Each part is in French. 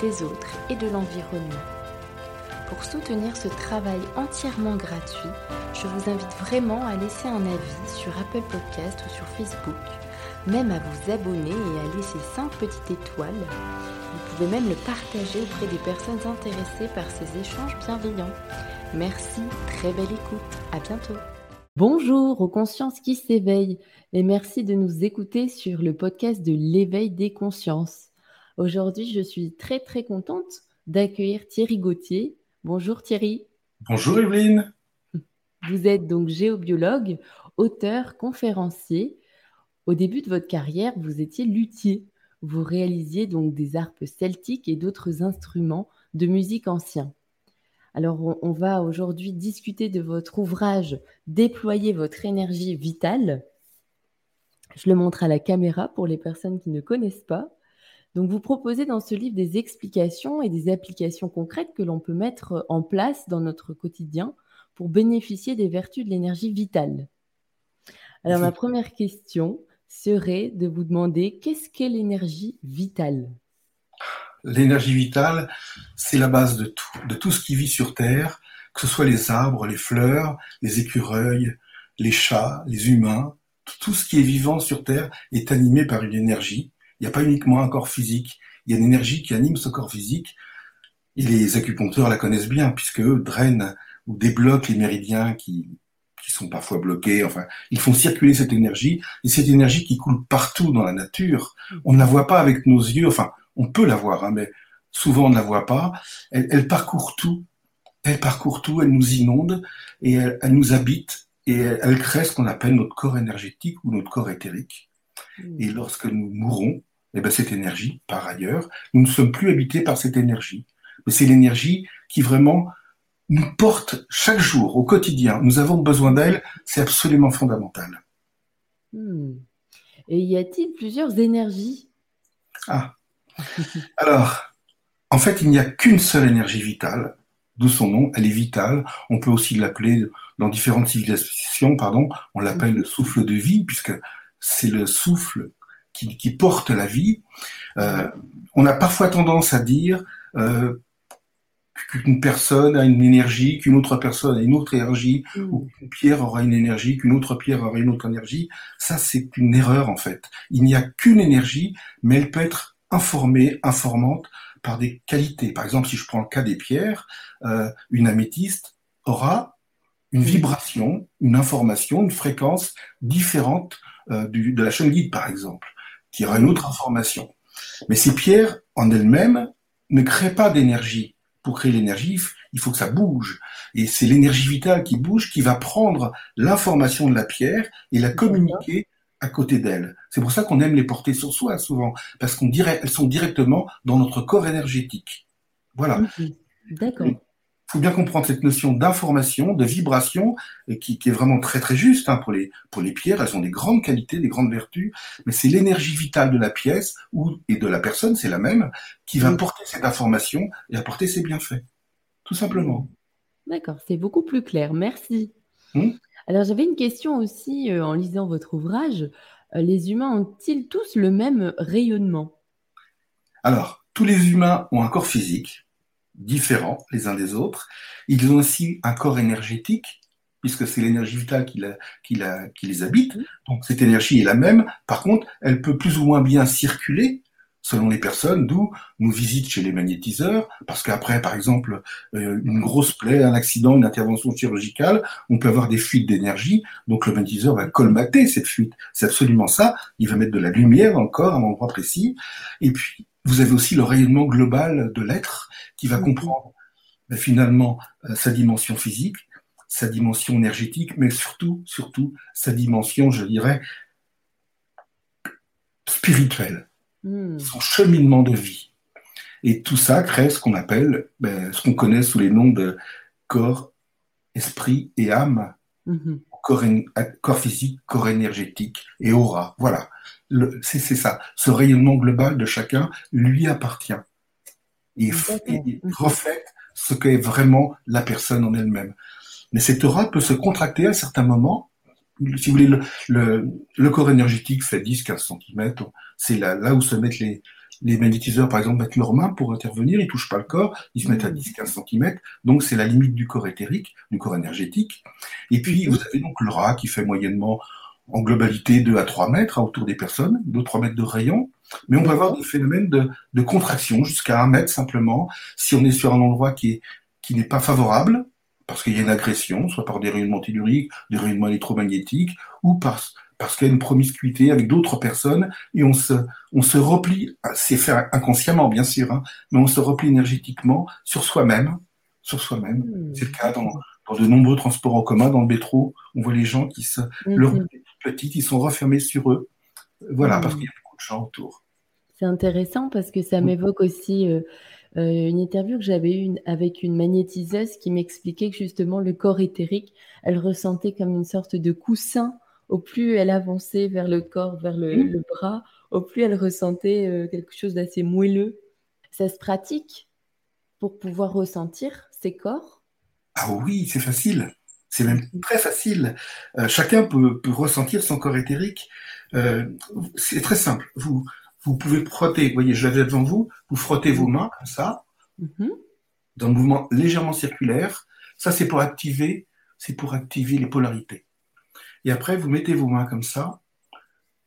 des autres et de l'environnement. Pour soutenir ce travail entièrement gratuit, je vous invite vraiment à laisser un avis sur Apple Podcast ou sur Facebook, même à vous abonner et à laisser 5 petites étoiles. Vous pouvez même le partager auprès des personnes intéressées par ces échanges bienveillants. Merci, très belle écoute, à bientôt. Bonjour aux consciences qui s'éveillent et merci de nous écouter sur le podcast de l'éveil des consciences. Aujourd'hui, je suis très très contente d'accueillir Thierry Gauthier. Bonjour Thierry. Bonjour Evelyne. Vous êtes donc géobiologue, auteur, conférencier. Au début de votre carrière, vous étiez luthier. Vous réalisiez donc des harpes celtiques et d'autres instruments de musique anciens. Alors, on, on va aujourd'hui discuter de votre ouvrage Déployer votre énergie vitale. Je le montre à la caméra pour les personnes qui ne connaissent pas. Donc, vous proposez dans ce livre des explications et des applications concrètes que l'on peut mettre en place dans notre quotidien pour bénéficier des vertus de l'énergie vitale. Alors, ma première question serait de vous demander qu'est-ce qu'est l'énergie vitale? L'énergie vitale, c'est la base de tout, de tout ce qui vit sur Terre, que ce soit les arbres, les fleurs, les écureuils, les chats, les humains. Tout ce qui est vivant sur Terre est animé par une énergie il n'y a pas uniquement un corps physique, il y a une énergie qui anime ce corps physique. Et les acupuncteurs la connaissent bien, puisque eux drainent ou débloquent les méridiens qui, sont parfois bloqués. Enfin, ils font circuler cette énergie, et cette énergie qui coule partout dans la nature, on ne la voit pas avec nos yeux. Enfin, on peut la voir, hein, mais souvent on ne la voit pas. Elle, parcourt tout. Elle parcourt tout, elle nous inonde et elle, nous habite et elle crée ce qu'on appelle notre corps énergétique ou notre corps éthérique. Et lorsque nous mourons, eh ben, cette énergie, par ailleurs, nous ne sommes plus habités par cette énergie. Mais c'est l'énergie qui vraiment nous porte chaque jour, au quotidien. Nous avons besoin d'elle, c'est absolument fondamental. Hmm. Et y a-t-il plusieurs énergies? Ah. Alors, en fait, il n'y a qu'une seule énergie vitale, d'où son nom, elle est vitale. On peut aussi l'appeler, dans différentes civilisations, pardon, on l'appelle le souffle de vie, puisque c'est le souffle qui, qui porte la vie. Euh, on a parfois tendance à dire euh, qu'une personne a une énergie, qu'une autre personne a une autre énergie, mmh. ou qu'une pierre aura une énergie, qu'une autre pierre aura une autre énergie. Ça, c'est une erreur en fait. Il n'y a qu'une énergie, mais elle peut être informée, informante par des qualités. Par exemple, si je prends le cas des pierres, euh, une améthyste aura une vibration, une information, une fréquence différente euh, du, de la chaîne guide, par exemple qui aura une autre information. Mais ces pierres, en elles-mêmes, ne créent pas d'énergie. Pour créer l'énergie, il faut que ça bouge. Et c'est l'énergie vitale qui bouge qui va prendre l'information de la pierre et la communiquer à côté d'elle. C'est pour ça qu'on aime les porter sur soi souvent, parce qu'on dirait, elles sont directement dans notre corps énergétique. Voilà. D'accord faut bien comprendre cette notion d'information, de vibration, qui, qui, est vraiment très très juste hein, pour, les, pour les pierres. Elles ont des grandes qualités, des grandes vertus, mais c'est l'énergie vitale de la pièce ou, et de la personne, c'est la même, qui va porter cette information et apporter ses bienfaits. Tout simplement. D'accord, c'est beaucoup plus clair. Merci. Hum Alors j'avais une question aussi euh, en lisant votre ouvrage. Euh, les humains ont-ils tous le même rayonnement? Alors, tous les humains ont un corps physique différents les uns des autres. Ils ont aussi un corps énergétique, puisque c'est l'énergie vitale qui, la, qui, la, qui les habite. Donc cette énergie est la même. Par contre, elle peut plus ou moins bien circuler selon les personnes, d'où nous visite chez les magnétiseurs, parce qu'après, par exemple, euh, une grosse plaie, un accident, une intervention chirurgicale, on peut avoir des fuites d'énergie, donc le magnétiseur va colmater cette fuite. C'est absolument ça. Il va mettre de la lumière dans le corps, à un endroit précis. Et puis, vous avez aussi le rayonnement global de l'être qui va mhm. comprendre ben, finalement euh, sa dimension physique, sa dimension énergétique, mais surtout, surtout sa dimension, je dirais, spirituelle, hmm. son cheminement de vie. Et tout ça crée ce qu'on appelle, ben, ce qu'on connaît sous les noms de corps, esprit et âme. Mm-hmm. Corps, corps, physique, corps énergétique et aura. Voilà. C'est ça. Ce rayonnement global de chacun lui appartient. Il, il reflète ce qu'est vraiment la personne en elle-même. Mais cette aura peut se contracter à certains moments. Si vous voulez, le, le, corps énergétique fait 10-15 cm. C'est là, là où se mettent les, les magnétiseurs, par exemple, mettent leurs mains pour intervenir, ils touchent pas le corps, ils se mettent à 10-15 cm, donc c'est la limite du corps éthérique, du corps énergétique. Et puis, vous avez donc le rat qui fait moyennement, en globalité, 2 à 3 mètres hein, autour des personnes, 2-3 mètres de rayon, mais on va avoir des phénomènes de, de contraction jusqu'à 1 mètre simplement, si on est sur un endroit qui est qui n'est pas favorable, parce qu'il y a une agression, soit par des rayonnements telluriques, des rayonnements électromagnétiques, ou parce parce qu'il y a une promiscuité avec d'autres personnes et on se, on se replie, c'est faire inconsciemment bien sûr, hein, mais on se replie énergétiquement sur soi-même, sur soi-même. Mmh. C'est le cas dans, dans, de nombreux transports en commun, dans le métro, on voit les gens qui se, mmh. leur petite, ils sont refermés sur eux, voilà, parce mmh. qu'il y a beaucoup de gens autour. C'est intéressant parce que ça m'évoque aussi euh, euh, une interview que j'avais eue avec une magnétiseuse qui m'expliquait que justement le corps éthérique, elle ressentait comme une sorte de coussin au plus elle avançait vers le corps, vers le, mmh. bras, au plus elle ressentait euh, quelque chose d'assez moelleux. Ça se pratique pour pouvoir ressentir ses corps? Ah oui, c'est facile. C'est même mmh. très facile. Euh, chacun peut, ressentir son corps éthérique. Euh, c'est très simple. Vous, vous pouvez frotter, vous voyez, je l'avais devant vous, vous frottez vos mains comme ça, mmh. dans un mouvement légèrement circulaire. Ça, c'est pour activer, c'est pour activer les polarités. Et après, vous mettez vos mains comme ça.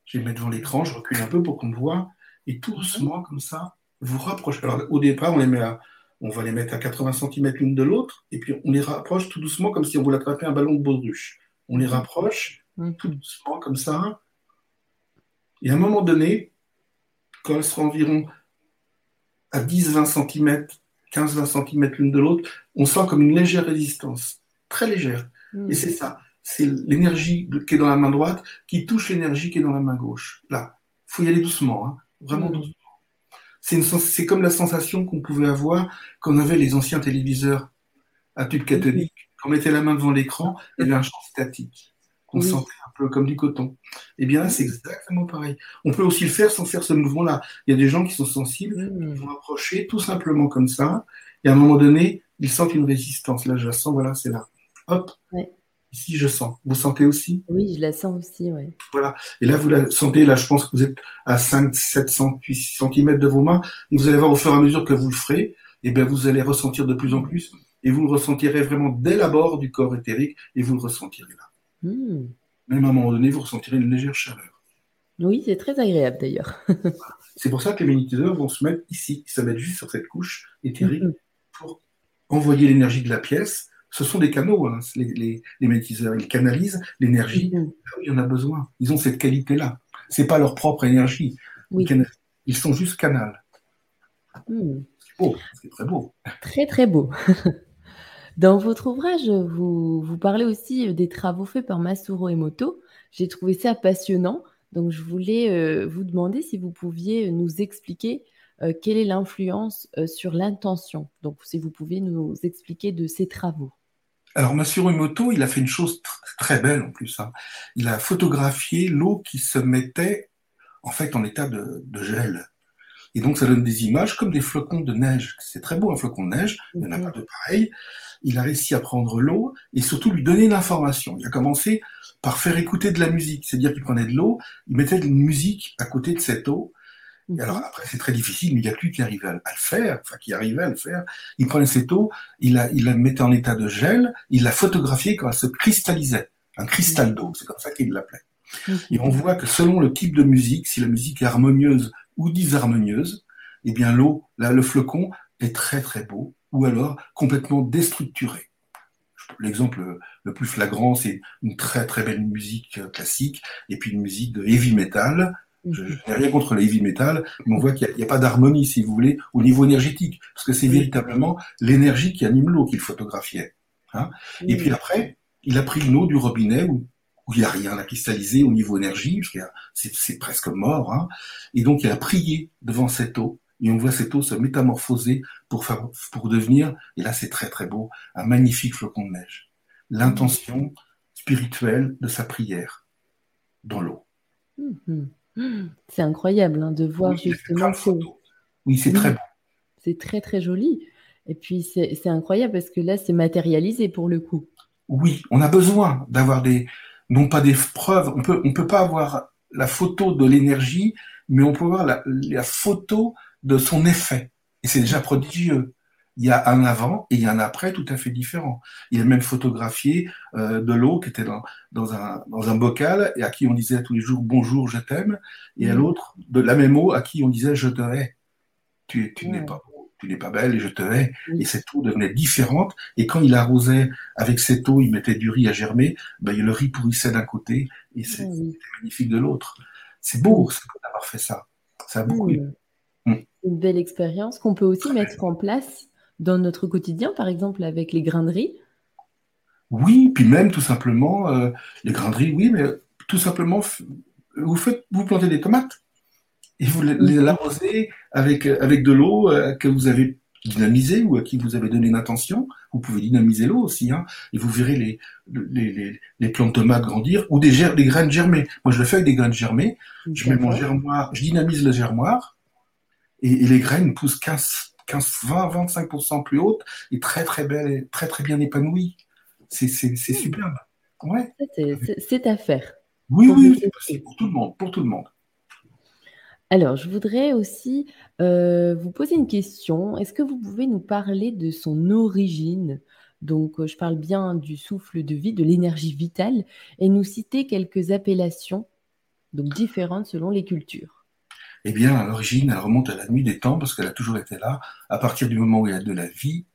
Je vais les mettre devant l'écran, je recule un peu pour qu'on me voit. Et tout doucement, comme ça, vous rapprochez. Alors, au départ, on les met à, on va les mettre à 80 cm l'une de l'autre, et puis on les rapproche tout doucement, comme si on voulait attraper un ballon de baudruche. On les rapproche tout doucement, comme ça. Et à un moment donné, quand elles seront environ à 10-20 cm, 15-20 cm l'une de l'autre, on sent comme une légère résistance, très légère. Et c'est ça c'est l'énergie qui est dans la main droite qui touche l'énergie qui est dans la main gauche. Là, faut y aller doucement, hein, vraiment mm. doucement. C'est comme la sensation qu'on pouvait avoir quand on avait les anciens téléviseurs à tube cathodique. Quand on mettait la main devant l'écran, il y avait un champ statique qu'on sentait un peu comme du coton. Eh bien là, c'est exactement pareil. On peut aussi le faire sans faire ce mouvement-là. Il y a des gens qui sont sensibles, mm. vont approcher tout simplement comme ça, et à un moment donné, ils sentent une résistance. Là, je la sens, voilà, c'est là. Hop, Ici, je sens. Vous sentez aussi? Oui, je la sens aussi, oui. Voilà. Et là, vous la sentez, là, je pense que vous êtes à 5, 700, 6 cm de vos mains. Et vous allez voir au fur et à mesure que vous le ferez, et eh bien, vous allez ressentir de plus en plus. Et vous le ressentirez vraiment dès l'abord du corps éthérique, et vous le ressentirez là. Hmm. Même à un moment donné, vous ressentirez une légère chaleur. Oui, c'est très agréable d'ailleurs. c'est pour ça que les magnétiseurs vont se mettre ici, se mettre juste sur cette couche éthérique hmm. pour envoyer l'énergie de la pièce ce sont des canaux, hein, les, les, Ils canalisent l'énergie mm-hmm. il y en a besoin. Ils ont cette qualité-là. C'est pas leur propre énergie. Ils, sont juste canal. Mm. C'est beau, c'est très beau. Très très beau. Dans votre ouvrage, vous, vous parlez aussi des travaux faits par Masuro Emoto. J'ai trouvé ça passionnant. Donc, je voulais euh, vous demander si vous pouviez nous expliquer euh, quelle est l'influence euh, sur l'intention. Donc, si vous pouvez nous expliquer de ces travaux. Alors, Massuro Emoto, il a fait une chose très belle en plus. Hein. Il a photographié l'eau qui se mettait en fait en état de, gel. Et donc, ça donne des images comme des flocons de neige. C'est très beau un flocon de neige, il n'y en a pas de pareil. Il a réussi à prendre l'eau et surtout lui donner l'information. Il a commencé par faire écouter de la musique, c'est-à-dire qu'il prenait de l'eau, il mettait de la musique à côté de cette eau alors après, c'est très difficile, mais il n'y a plus qui arrivait à, le faire, enfin qui arrivait à le faire. Il prenait cette eau, il la, il la mettait en état de gel, il la photographiait quand elle se cristallisait. Un cristal d'eau, c'est comme ça qu'il l'appelait. Et on voit que selon le type de musique, si la musique est harmonieuse ou disharmonieuse, eh bien l'eau, là, le flocon est très très beau, ou alors complètement déstructuré. L'exemple le plus flagrant, c'est une très très belle musique classique, et puis une musique de heavy metal, je, n'ai rien contre le heavy metal, mais on voit qu'il n'y a, pas d'harmonie, si vous voulez, au niveau énergétique, parce que c'est véritablement l'énergie qui anime l'eau qu'il photographiait. Hein. Et puis après, il a pris l'eau du robinet où, il n'y a rien à cristalliser au niveau énergie, parce que c'est presque mort, hein. et donc il a prié devant cette eau, et on voit cette eau se métamorphoser pour, pour devenir, et là c'est très très beau, un magnifique flocon de neige. L'intention spirituelle de sa prière dans l'eau. Mhm. C'est incroyable hein, de voir justement. Oui, c'est très beau. C'est très très joli. Et puis c'est incroyable parce que là, c'est matérialisé pour le coup. Oui, on a besoin d'avoir des, non pas des preuves. On peut, on peut pas avoir la photo de l'énergie, mais on peut voir la, la photo de son effet. Et c'est déjà prodigieux. Il y a un avant et il y a un après tout à fait différent. Il a même photographié euh, de l'eau qui était dans, dans, un, dans un bocal et à qui on disait tous les jours bonjour, je t'aime, et à mmh. l'autre de la même eau à qui on disait je te hais. Tu, tu n'es pas tu n'es pas belle et je te hais. Et cette eau devenait différente. Et quand il arrosait avec cette eau, il mettait du riz à germer, ben, le riz pourrissait d'un côté et c'était magnifique de l'autre. C'est beau d'avoir fait ça. Ça a beaucoup. Mm. Une belle expérience qu'on peut aussi mettre en place dans notre quotidien, par exemple avec les grains de riz? Oui, puis même tout simplement, euh, les grains de riz, oui, mais tout simplement, vous, faites, vous plantez des tomates et vous les arrosez avec, avec de l'eau euh, que vous avez dynamisée ou à qui vous avez donné une intention. Vous pouvez dynamiser l'eau aussi, hein, et vous verrez les, les, les, les plantes tomates grandir ou des, des graines germées. Moi, je le fais avec des graines germées. Je mets mon germoir, je dynamise le germoir et, les graines poussent 15, 15 20, 25% plus hautes et très, très belles, très, très bien épanouies. C'est hmm. superbe. Ouais. C'est à faire. Oui, oui, c'est pour tout le monde, pour tout le monde. Alors, je voudrais aussi euh, vous poser une question. Est-ce que vous pouvez nous parler de son origine? Donc, euh, je parle bien du souffle de vie, de l'énergie vitale, et nous citer quelques appellations, donc différentes selon les cultures. Eh bien, à l'origine, elle remonte à la nuit des temps parce qu'elle a toujours été là. À partir du moment où il y a de la vie,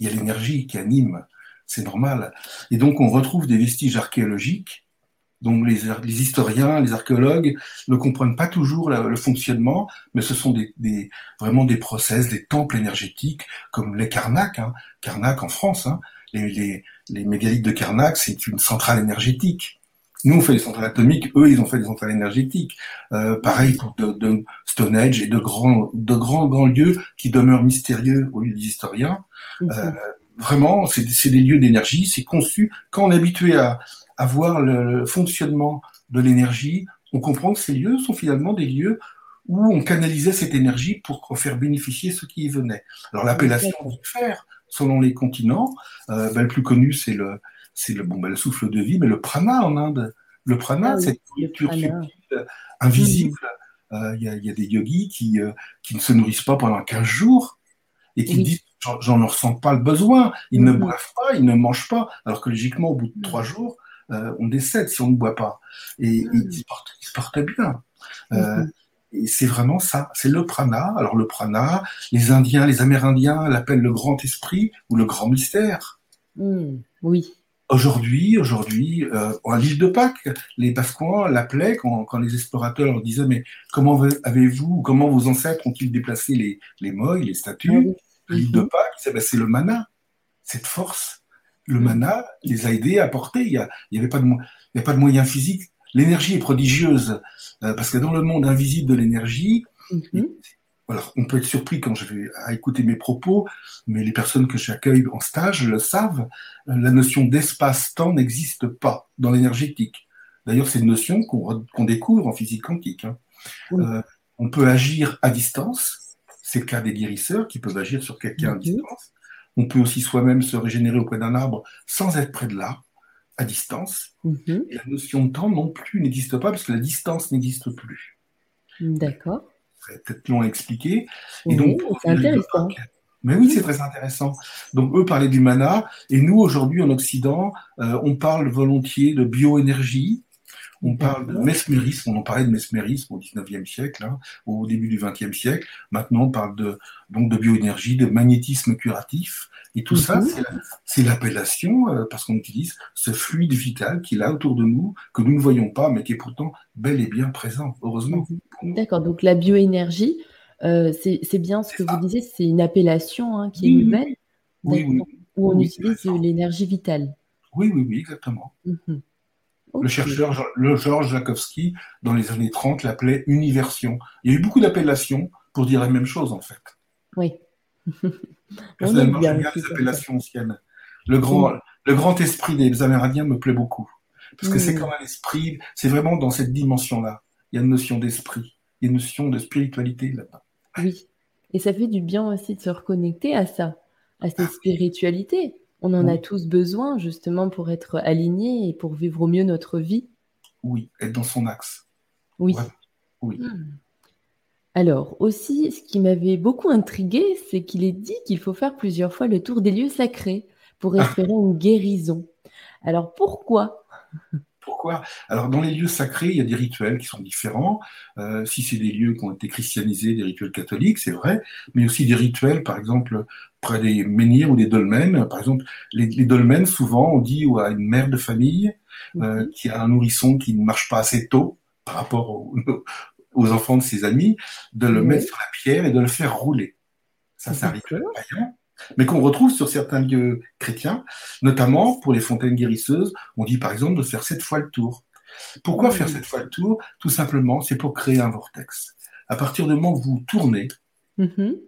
il y a l'énergie qui anime. C'est normal. Et donc, on retrouve des vestiges archéologiques donc les, historiens, les archéologues ne comprennent pas toujours le fonctionnement, mais ce sont vraiment des process, des temples énergétiques comme les Karnak, hein, Karnak en France. Hein, les, les, mégalithes de Karnak, c'est une centrale énergétique. Nous, on fait des centrales atomiques, eux, ils ont fait des centrales énergétiques. Euh, pareil pour de, de, Stonehenge et de grands, de grands, grands lieux qui demeurent mystérieux aux yeux des historiens. Euh, vraiment, c'est des lieux d'énergie, c'est conçu. Quand on est habitué à, à voir le fonctionnement de l'énergie, on comprend que ces lieux sont finalement des lieux où on canalisait cette énergie pour faire bénéficier ceux qui y venaient. Alors l'appellation faire selon les continents, euh, ben, le plus connu c'est le c'est le bon ben, le souffle de vie, mais le prana en Inde. Le prana, c'est ah cette subtile, invisible. Euh, il y, a, y, a, des yogis qui, euh, qui ne se nourrissent pas pendant 15 jours et qui disent j'en ne ressens pas le besoin. Ils ne boivent pas, ils ne mangent pas. Alors que logiquement, au bout de trois jours, euh, on décède si on ne boit pas. Et, hmm. il, se porte, bien. Euh, et c'est vraiment ça, c'est le prana. Alors le prana, les Indiens, les Amérindiens l'appellent le grand esprit ou le grand mystère. Hmm. oui. Aujourd'hui, aujourd'hui, euh, à l'île de Pâques, les Pasquois l'appelaient quand, les explorateurs leur disaient mais comment avez-vous, comment vos ancêtres ont-ils déplacé les les les statues? L'île de mhm. Pâques, c'est ben, le mana, cette force le mana les a aidés à porter. Il n'y y avait pas de, a pas de moyens physiques. L'énergie est prodigieuse euh, parce que dans le monde invisible de l'énergie, mhm. on peut être surpris quand je vais à écouter mes propos, mais les personnes que j'accueille en stage le savent. La notion d'espace-temps n'existe pas dans l'énergétique. D'ailleurs, c'est une notion qu'on découvre en physique quantique. Hein. Euh, on peut agir à distance. C'est le cas des guérisseurs qui peuvent agir sur quelqu'un à mhm. distance. On peut aussi soi-même se régénérer auprès d'un arbre sans être près de là, à distance. Mhm. Et la notion de temps non plus n'existe pas parce que la distance n'existe plus. D'accord. C'est peut-être long à expliquer. Et donc, c'est intéressant. Mais oui, c'est très intéressant. Donc, eux parlaient du mana, et nous, aujourd'hui, en Occident, euh, on parle volontiers de bioénergie, on parle de mesmérisme, on en parlait de mesmérisme au 19e siècle, hein, au début du 20e siècle. Maintenant, on parle de, donc de bioénergie, de magnétisme curatif. Et tout ça, mhm. c'est l'appellation, euh, parce qu'on utilise ce fluide vital qui est là autour de nous, que nous ne voyons pas, mais qui est pourtant bel et bien présent, heureusement. Mhm. D'accord, donc la bioénergie, euh, c'est bien ce que vous disiez, c'est une appellation hein, qui est nouvelle, oui, oui, où on utilise l'énergie vitale. Oui, oui, oui, exactement. Le chercheur le Georges Jakowski, dans les années 30, l'appelait universion. Il y a eu beaucoup d'appellations pour dire la même chose, en fait. Oui. Personnellement, j'aime bien les appellations anciennes. Le grand, le grand esprit des Amérindiens me plaît beaucoup. Parce que c'est comme un esprit, c'est vraiment dans cette dimension-là. Il y a une notion d'esprit, il y a une notion de spiritualité là-bas. Oui. Et ça fait du bien aussi de se reconnecter à ça, à cette ah spiritualité. On en a tous besoin justement pour être alignés et pour vivre au mieux notre vie. Oui, être dans son axe. Oui. oui. Hmm. Alors aussi, ce qui m'avait beaucoup intrigué, c'est qu'il est dit qu'il faut faire plusieurs fois le tour des lieux sacrés pour ah. espérer une guérison. Alors pourquoi? Pourquoi Alors, dans les lieux sacrés, il y a des rituels qui sont différents. Euh, si c'est des lieux qui ont été christianisés, des rituels catholiques, c'est vrai, mais aussi des rituels, par exemple, près des menhirs ou des dolmens. Par exemple, les, dolmens, souvent, on dit à une mère de famille euh, mhm. qui a un nourrisson qui ne marche pas assez tôt par rapport aux, enfants de ses amis, de le mettre sur la pierre et de le faire rouler. Ça, c'est un rituel païen mais qu'on retrouve sur certains lieux chrétiens, notamment pour les fontaines guérisseuses. On dit par exemple de faire sept fois le tour. Pourquoi faire sept fois le tour? Tout simplement, c'est pour créer un vortex. À partir du moment où vous tournez, mm-hmm.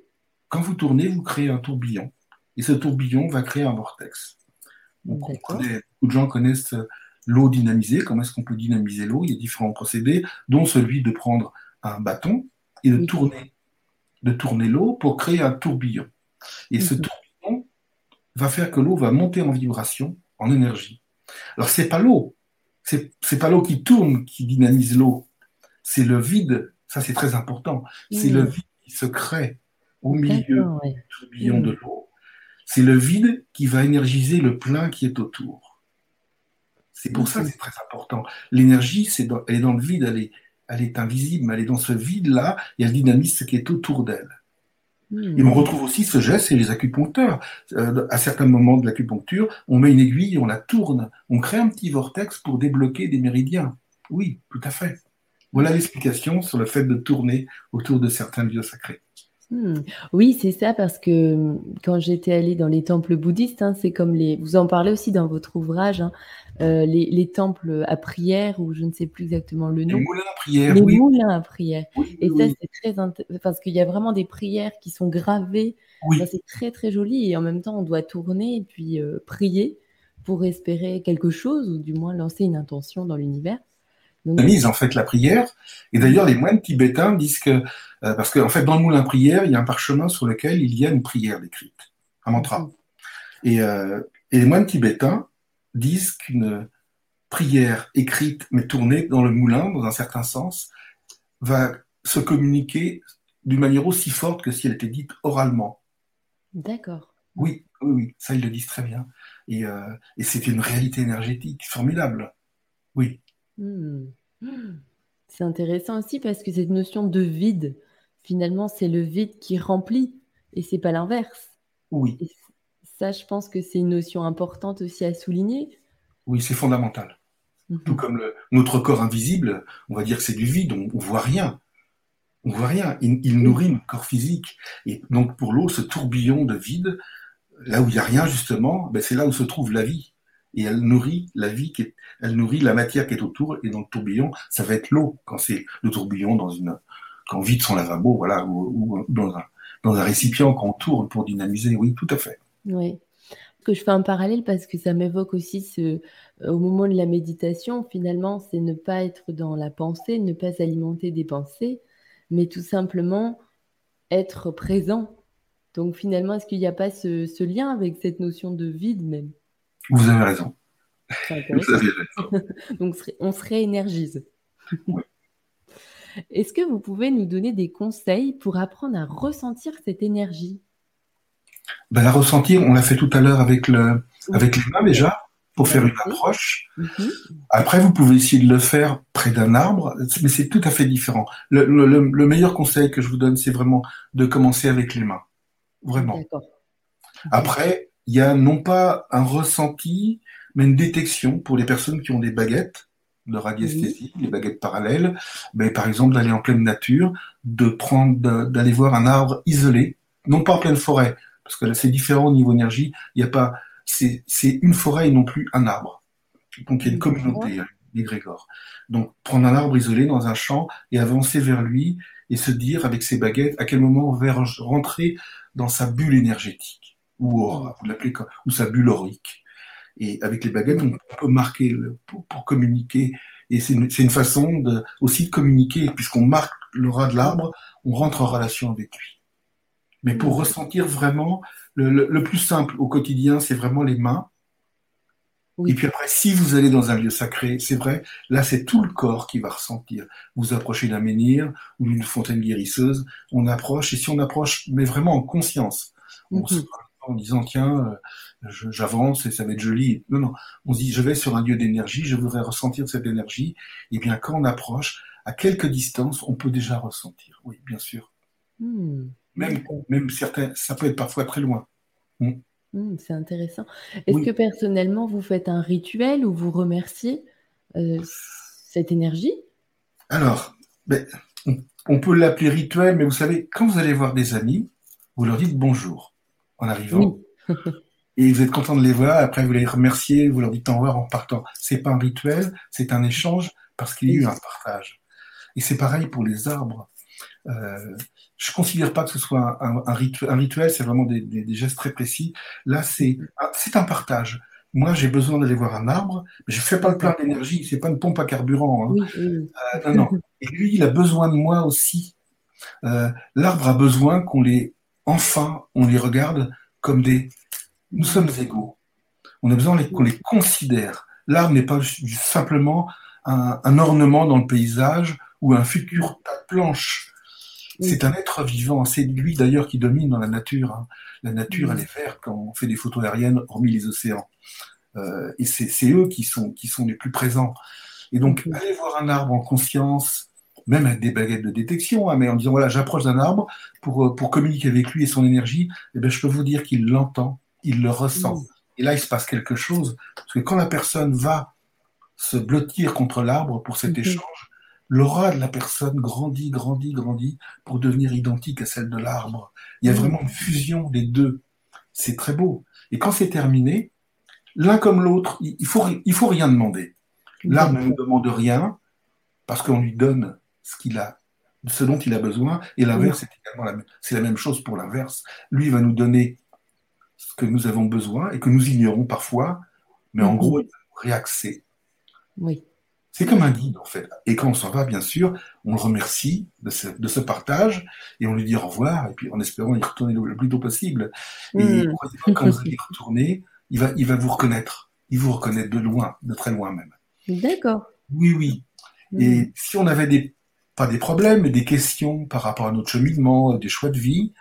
quand vous tournez, vous créez un tourbillon. Et ce tourbillon va créer un vortex. beaucoup de gens connaissent l'eau dynamisée. Comment est-ce qu'on peut dynamiser l'eau? Il y a différents procédés, dont celui de prendre un bâton et de tourner, de tourner l'eau pour créer un tourbillon. Et ce mhm. tourbillon va faire que l'eau va monter en vibration, en énergie. Alors c'est pas l'eau, c'est, c'est pas l'eau qui tourne qui dynamise l'eau, c'est le vide, ça c'est très important, c'est le vide qui se crée au milieu du tourbillon de l'eau. C'est le vide qui va énergiser le plein qui est autour. C'est pour ça que c'est très important. L'énergie, c'est elle est dans le vide, elle est, elle est invisible, mais elle est dans ce vide-là, il y a le dynamisme qui est autour d'elle. Et on retrouve aussi ce geste chez les acupuncteurs. Euh, à certains moments de l'acupuncture, on met une aiguille, on la tourne, on crée un petit vortex pour débloquer des méridiens. Oui, tout à fait. Voilà l'explication sur le fait de tourner autour de certains lieux sacrés. Hmm. Oui, c'est ça, parce que hum, quand j'étais allée dans les temples bouddhistes, hein, c'est comme les. Vous en parlez aussi dans votre ouvrage, hein, euh, les, temples à prière, ou je ne sais plus exactement le nom. Les moulins à prière. Les moulins à prière. et ça, c'est très intéressant, parce qu'il y a vraiment des prières qui sont gravées. c'est très très joli, et en même temps, on doit tourner et puis euh, prier pour espérer quelque chose, ou du moins lancer une intention dans l'univers mise en fait la prière. Et d'ailleurs, les moines tibétains disent que, euh, parce qu'en fait, dans le moulin prière, il y a un parchemin sur lequel il y a une prière décrite, un mantra. Et, euh, et les moines tibétains disent qu'une prière écrite mais tournée dans le moulin, dans un certain sens, va se communiquer d'une manière aussi forte que si elle était dite oralement. D'accord. Oui, oui, oui, ça ils le disent très bien. Et, euh, et c'est une réalité énergétique formidable. Oui. Hmm. C'est intéressant aussi parce que cette notion de vide, finalement, c'est le vide qui remplit et c'est pas l'inverse. Oui. ça, je pense que c'est une notion importante aussi à souligner. Oui, c'est fondamental. Mhm. Tout comme notre corps invisible, on va dire que c'est du vide, on, ne voit rien. On voit rien. Il, nourrit notre corps physique. Et donc pour l'eau, ce tourbillon de vide, là où il n'y a rien justement, ben, c'est là où se trouve la vie et elle nourrit la vie, qui est, elle nourrit la matière qui est autour, et dans le tourbillon, ça va être l'eau, quand c'est le tourbillon dans une, quand on vide son lavabo, voilà, ou, dans, un, dans un récipient qu'on tourne pour dynamiser, oui, tout à fait. Oui. Que je fais un parallèle parce que ça m'évoque aussi euh, au moment de la méditation, finalement, c'est ne pas être dans la pensée, ne pas alimenter des pensées, mais tout simplement être présent. Donc finalement, est-ce qu'il n'y a pas ce lien avec cette notion de vide même? Vous avez raison. Vous avez raison. Donc, on se réénergise. Est-ce que vous pouvez nous donner des conseils pour apprendre à ressentir cette énergie? Ben, La ressentir, on l'a fait tout à l'heure avec, le, avec les mains déjà, pour faire une approche. Mhm. Après, vous pouvez essayer de le faire près d'un arbre, mais c'est tout à fait différent. Le, le, meilleur conseil que je vous donne, c'est vraiment de commencer avec les mains. Vraiment. Après, il y a non pas un ressenti, mais une détection pour les personnes qui ont des baguettes de radiesthésie, les baguettes parallèles, mais par exemple d'aller en pleine nature, de prendre, d'aller voir un arbre isolé, non pas en pleine forêt, parce que là c'est différent au niveau énergie, il n'y a pas, c'est, une forêt et non plus un arbre. Donc il y a une communauté, les Grégor. Donc prendre un arbre isolé dans un champ et avancer vers lui et se dire avec ses baguettes à quel moment on va rentrer dans sa bulle énergétique ou aura, vous l'appelez ou sa bulle aurique. Et avec les baguettes, on peut marquer pour, communiquer. Et c'est une, une, façon de, aussi de communiquer, puisqu'on marque le ras de l'arbre, on rentre en relation avec lui. Mais pour ressentir vraiment, le, le, plus simple au quotidien, c'est vraiment les mains. Et puis après, si vous allez dans un lieu sacré, c'est vrai, là c'est tout le corps qui va ressentir. Vous approchez d'un menhir ou d'une fontaine guérisseuse, on approche, et si on approche, mais vraiment en conscience, on se en disant tiens, euh, j'avance et ça va être joli. Non, non, on se dit je vais sur un lieu d'énergie, je voudrais ressentir cette énergie. Et bien quand on approche, à quelques distances, on peut déjà ressentir. Oui, bien sûr. Hmm. Même, même certains, ça peut être parfois très loin. Hmm. Hmm, c'est intéressant. Est-ce que personnellement, vous faites un rituel où vous remerciez euh, cette énergie? Alors, ben, on peut l'appeler rituel, mais vous savez, quand vous allez voir des amis, vous leur dites bonjour en arrivant. et vous êtes content de les voir, après vous les remerciez, vous leur dites au revoir en partant. C'est pas un rituel, c'est un échange parce qu'il y a eu un partage. Et c'est pareil pour les arbres. Euh, je considère pas que ce soit un, rituel, un rituel c'est vraiment des, gestes très précis. Là, c'est un partage. Moi, j'ai besoin d'aller voir un arbre, mais je fais pas le plein d'énergie, c'est pas une pompe à carburant. Hein. Euh, non, non. Et lui, il a besoin de moi aussi. Euh, l'arbre a besoin qu'on les enfin, on les regarde comme des... Nous sommes égaux. On a besoin qu'on les considère. L'arbre n'est pas simplement un, ornement dans le paysage ou un futur tas de planches. C'est un être vivant. C'est lui d'ailleurs qui domine dans la nature. Hein. La nature, elle est verte quand on fait des photos aériennes, hormis les océans. Euh, et c'est eux qui sont, qui sont les plus présents. Et donc, aller voir un arbre en conscience, même avec des baguettes de détection, hein, mais en disant voilà, j'approche d'un arbre pour, euh, pour communiquer avec lui et son énergie, eh bien, je peux vous dire qu'il l'entend, il le ressent. Et là, il se passe quelque chose. Parce que quand la personne va se blottir contre l'arbre pour cet échange, l'aura de la personne grandit, grandit, grandit pour devenir identique à celle de l'arbre. Il y a vraiment une fusion des deux. C'est très beau. Et quand c'est terminé, l'un comme l'autre, il faut, il faut rien demander. L'arbre ne nous demande rien parce qu'on lui donne ce qu'il a, ce dont il a besoin, et l'inverse c'est également la, c'est la même chose pour l'inverse. Lui va nous donner ce que nous avons besoin et que nous ignorons parfois, mais en mhm. gros, il va nous réaxer. Oui. C'est comme un guide, en fait. Et quand on s'en va, bien sûr, on le remercie de ce, de ce, partage et on lui dit au revoir, et puis en espérant y retourner le, plus tôt possible. Et mhm. quand vous allez retourner, il va, il va vous reconnaître. Il vous reconnaît de loin, de très loin même. D'accord. Oui, oui. Et mhm. si on avait des pas des problèmes, mais des questions par rapport à notre cheminement, des choix de vie,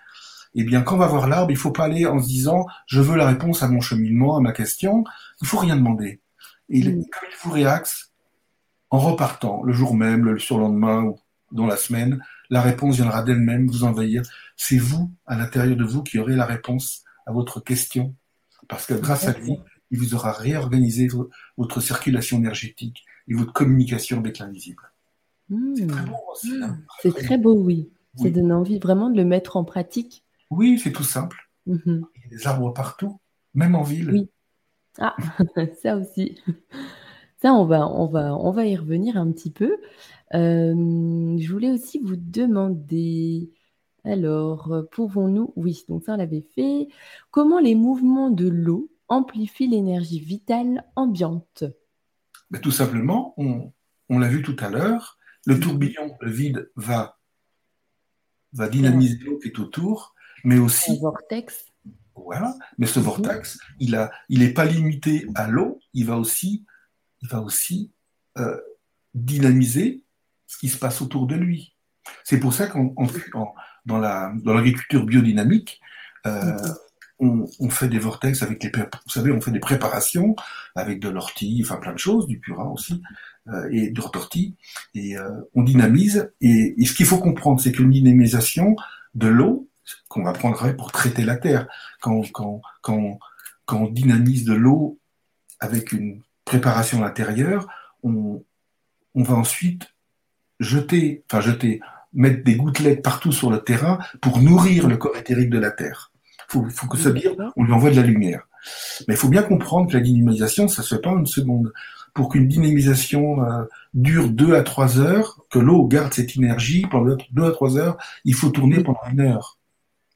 eh bien, quand on va voir l'arbre, il faut pas aller en se disant, je veux la réponse à mon cheminement, à ma question. Il faut rien demander. Et mm. il vous réaxe, en repartant, le jour même, le surlendemain ou dans la semaine, la réponse viendra d'elle-même vous envahir. C'est vous, à l'intérieur de vous, qui aurez la réponse à votre question. Parce que grâce à lui, il vous aura réorganisé votre circulation énergétique et votre communication avec l'invisible. C'est très beau hein. C'est très beau, oui. Ça donne envie vraiment de le mettre en pratique. Oui, c'est tout simple. Mhm. Il y a des arbres partout, même en ville. Oui. Ah, ça aussi. Ça, on va, on va, on va y revenir un petit peu. Euh, je voulais aussi vous demander, alors, pouvons-nous, oui, donc ça on l'avait fait, comment les mouvements de l'eau amplifient l'énergie vitale ambiante? Ben, Tout simplement, on, on l'a vu tout à l'heure, le tourbillon, le vide, va, va dynamiser l'eau qui est autour, mais aussi. Un vortex. Voilà. Mais ce vortex, il a, il n'est pas limité à l'eau, il va aussi, il va aussi euh, dynamiser ce qui se passe autour de lui. C'est pour ça qu'en dans la dans l'agriculture biodynamique, euh, on, on, fait des vortex avec les, vous savez, on fait des préparations avec de l'ortie, enfin plein de choses, du purin aussi, et de retortilles, et euh, on dynamise. Et, ce qu'il faut comprendre, c'est qu'une dynamisation de l'eau, qu'on va prendre pour traiter la terre, quand, quand, quand, quand on dynamise de l'eau avec une préparation à l'intérieur, on, on va ensuite jeter, enfin jeter, mettre des gouttelettes partout sur le terrain pour nourrir le corps éthérique de la terre. Faut, faut que ça dire, on lui envoie de la lumière. Mais il faut bien comprendre que la dynamisation, ça se fait pas en une seconde. Pour qu'une dynamisation euh, dure deux à trois heures, que l'eau garde cette énergie pendant deux à trois heures, il faut tourner pendant une heure.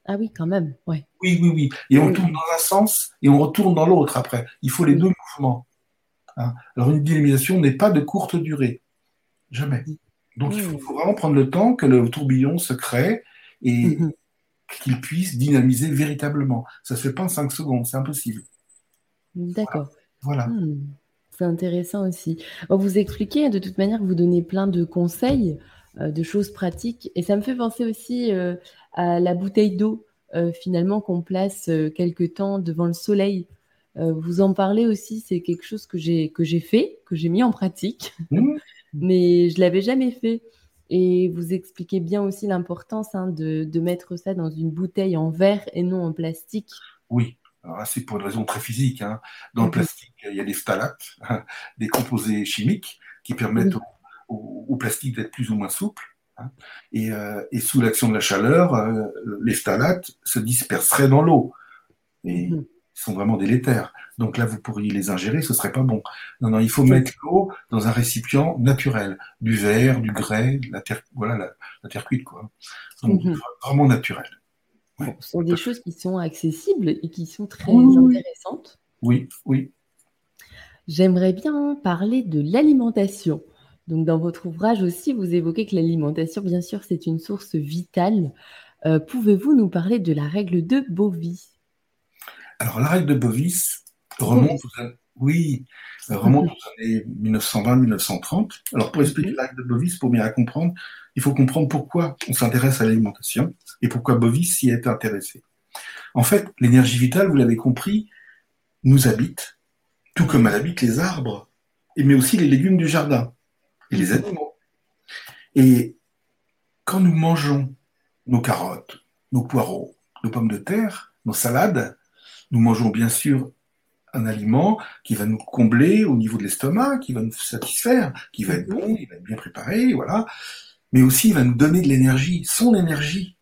Ah oui, quand même, ouais. Oui, oui, oui. Et on tourne dans un sens et on retourne dans l'autre après. Il faut les deux mouvements. Hein. Alors une dynamisation n'est pas de courte durée. Jamais. Donc il faut, vraiment prendre le temps que le tourbillon se crée et mhm. qu'il puisse dynamiser véritablement. Ça se fait pas en cinq secondes, c'est impossible. D'accord. Voilà. Hmm. C'est intéressant aussi. Vous expliquez, de toute manière, vous donnez plein de conseils, euh, de choses pratiques. Et ça me fait penser aussi euh, à la bouteille d'eau, euh, finalement, qu'on place quelque temps devant le soleil. vous en parlez aussi, c'est quelque chose que j'ai que j'ai fait, que j'ai mis en pratique, mmh. mais je l'avais jamais fait. Et vous expliquez bien aussi l'importance hein, de, de, mettre ça dans une bouteille en verre et non en plastique. Oui, c'est pour une raison très physique. Hein. Dans le mmh. plastique, il y a des phtalates, des composés chimiques qui permettent au, plastique d'être plus ou moins souple. Hein. Euh, et, sous l'action de la chaleur, euh, les phtalates se disperseraient dans l'eau. Et mmh. ils sont vraiment délétères. Donc là, vous pourriez les ingérer, ce serait pas bon. Non, non, il faut mettre l'eau dans un récipient naturel, du verre, du grès, la terre, voilà, la, terre cuite, quoi. Donc mmh. vraiment naturel. Ce sont des choses qui sont accessibles et qui sont très intéressantes. Oui, oui. J'aimerais bien parler de l'alimentation. Donc, dans votre ouvrage aussi, vous évoquez que l'alimentation, bien sûr, c'est une source vitale. Euh, pouvez-vous nous parler de la règle de Bovis Alors, la règle de Bovis remonte, aux, oui, remonte aux années 1920-1930. Alors, pour expliquer la règle de Bovis, pour bien la comprendre, il faut comprendre pourquoi on s'intéresse à l'alimentation et pourquoi Bovis s'y est intéressé. En fait, l'énergie vitale, vous l'avez compris, nous habite tout comme elle habite les arbres, mais aussi les légumes du jardin et les animaux. Et quand nous mangeons nos carottes, nos poireaux, nos pommes de terre, nos salades, nous mangeons bien sûr un aliment qui va nous combler au niveau de l'estomac, qui va nous satisfaire, qui va être bon, il va être bien préparé, voilà. Mais aussi, il va nous donner de l'énergie, son énergie.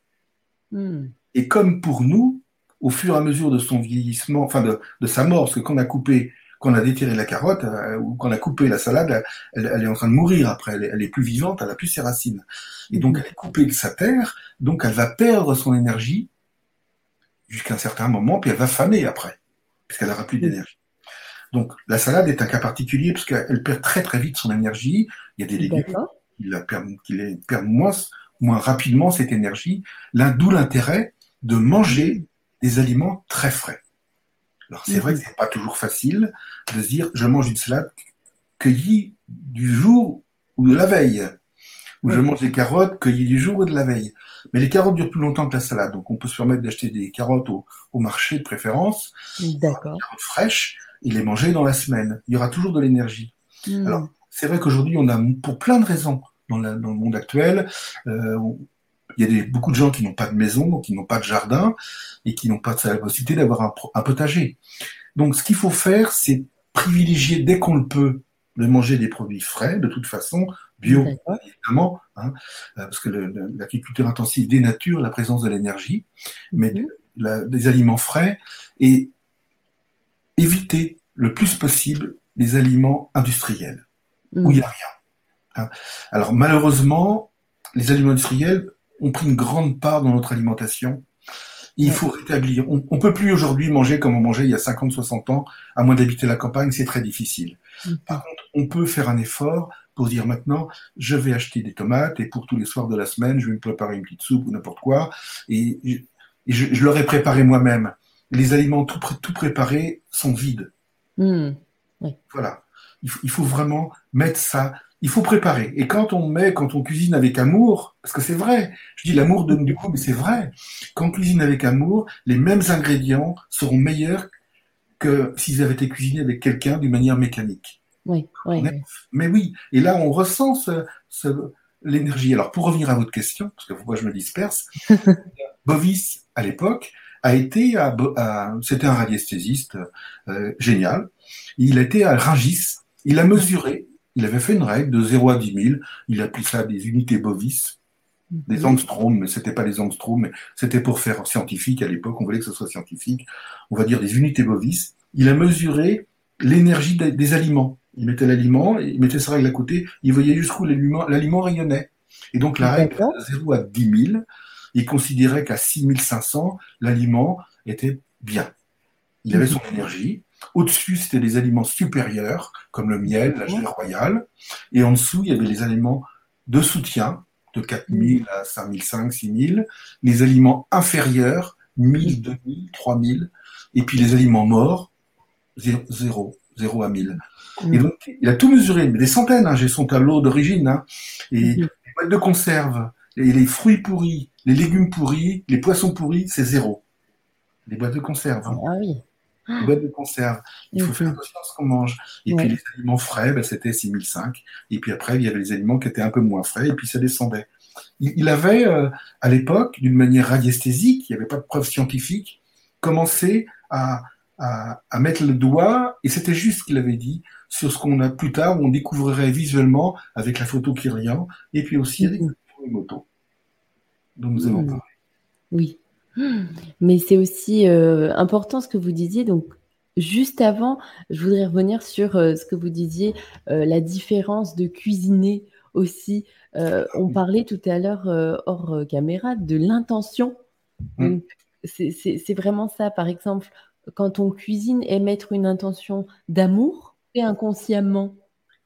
Hmm. Et comme pour nous, au fur et à mesure de son vieillissement, enfin de, de sa mort, parce que quand on a coupé qu'on a déterré la carotte euh, ou qu'on a coupé la salade, elle, est en train de mourir après. Elle est, plus vivante, elle a plus ses racines. Et donc elle est coupée de sa terre, donc elle va perdre son énergie jusqu'à un certain moment, puis elle va faner après, puisqu'elle n'aura plus d'énergie. Donc la salade est un cas particulier parce qu'elle perd très très vite son énergie. Il y a des légumes qui, la perdent, qui perdent moins, moins rapidement cette énergie. D'où l'intérêt de manger des aliments très frais. Alors c'est vrai que c'est pas toujours facile de se dire je mange une salade cueillie du jour ou de la veille, ou je mange des carottes cueillies du jour ou de la veille. Mais les carottes durent plus longtemps que la salade, donc on peut se permettre d'acheter des carottes au, marché de préférence, D'accord. carottes fraîches, et les manger dans la semaine. Il y aura toujours de l'énergie. Hmm. Alors c'est vrai qu'aujourd'hui on a pour plein de raisons dans, le monde actuel, euh, il y a beaucoup de gens qui n'ont pas de maison, qui n'ont pas de jardin et qui n'ont pas la possibilité d'avoir un, potager. Donc, ce qu'il faut faire, c'est privilégier dès qu'on le peut de manger des produits frais, de toute façon, bio, évidemment, hein, euh, parce que l'agriculture intensive dénature la présence de l'énergie, mais mhm. des aliments frais et éviter le plus possible les aliments industriels, où il n'y a mhm. rien. Hein. Alors malheureusement, les aliments industriels ont pris une grande part dans notre alimentation. Il faut rétablir. On ne peut plus aujourd'hui manger comme on mangeait il y a 50, 60 ans, à moins d'habiter la campagne, c'est très difficile. Mm. Par contre, on peut faire un effort pour dire maintenant, je vais acheter des tomates et pour tous les soirs de la semaine, je vais me préparer une petite soupe ou n'importe quoi. Et, je, je l'aurais préparé moi-même. Les aliments tout, tout préparés sont vides. Mm. Voilà. Il faut, il faut vraiment mettre ça il faut préparer. Et quand on met, quand on cuisine avec amour, parce que c'est vrai, je dis l'amour donne du coup, mais c'est vrai. Quand on cuisine avec amour, les mêmes ingrédients seront meilleurs que s'ils avaient été cuisinés avec quelqu'un d'une manière mécanique. Oui, oui, Mais oui, et là on ressent l'énergie. Alors pour revenir à votre question, parce que pourquoi je me disperse, Bovis à l'époque a été à, c'était un radiesthésiste euh, génial. Il était à Rungis. Il a mesuré il avait fait une règle de 0 à 10 000. Il appelait ça des unités bovis, des angstroms, mais c'était pas des angstroms, mais c'était pour faire scientifique à l'époque. On voulait que ce soit scientifique. On va dire des unités bovis. Il a mesuré l'énergie des, aliments. Il mettait l'aliment, il mettait sa règle à côté, il voyait jusqu'où l'aliment rayonnait. Et donc la règle de 0 à 10 000, il considérait qu'à 6 500, l'aliment était bien. Il avait son énergie. Au-dessus, c'était des aliments supérieurs, comme le miel, la gelée royale. Et en dessous, il y avait les aliments de soutien, de 4 000 à 5 500, 6 000. Les aliments inférieurs, 1000, 2000, 3000. Et puis les aliments morts, 0, 0 à 1000. Et donc, il a tout mesuré, mais des centaines, hein, j'ai son tableau d'origine. Hein. Et les boîtes de conserve, et les fruits pourris, les légumes pourris, les poissons pourris, c'est zéro. Les boîtes de conserve. Hein. Ah oui. Les boîtes de conserve. Il faut faire attention à ce qu'on mange. Et puis les aliments frais, ben, c'était 6005. Et puis après, il y avait les aliments qui étaient un peu moins frais, et puis ça descendait. Il, avait, euh, à l'époque, d'une manière radiesthésique, il n'y avait pas de preuve scientifique, commencé à, à, à mettre le doigt, et c'était juste ce qu'il avait dit, sur ce qu'on a plus tard, où on découvrirait visuellement avec la photo Kyrian, et puis aussi avec les motos dont nous avons hmm. parlé. Oui. Mais c'est aussi euh, important ce que vous disiez. Donc, juste avant, je voudrais revenir sur euh, ce que vous disiez, euh, la différence de cuisiner aussi. on parlait tout à l'heure hors caméra de l'intention. Hmm. C'est vraiment ça. Par exemple, quand on cuisine, émettre une intention d'amour, et inconsciemment.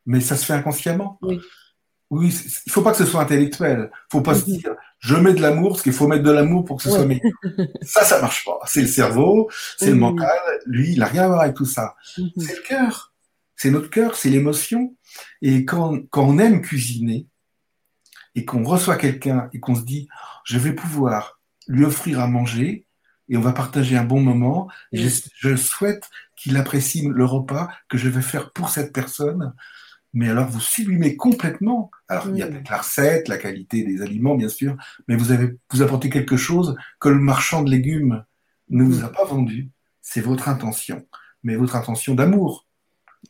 Mais ça se fait inconsciemment. Oui. Oui, il faut pas que ce soit intellectuel. Faut pas se dire je mets de l'amour parce qu'il faut mettre de l'amour pour que ce soit meilleur. ça, ça marche pas. C'est le cerveau, c'est le mental. Lui, il a rien à voir avec tout ça. Mhm. C'est le cœur. C'est notre cœur, c'est l'émotion. Et quand, quand on aime cuisiner et qu'on reçoit quelqu'un et qu'on se dit je vais pouvoir lui offrir à manger et on va partager un bon moment. je, je souhaite qu'il apprécie le repas que je vais faire pour cette personne mais alors vous sublimez complètement. Alors il y a peut-être la recette, la qualité des aliments, bien sûr, mais vous avez vous apportez quelque chose que le marchand de légumes ne vous a pas vendu. C'est votre intention, mais votre intention d'amour.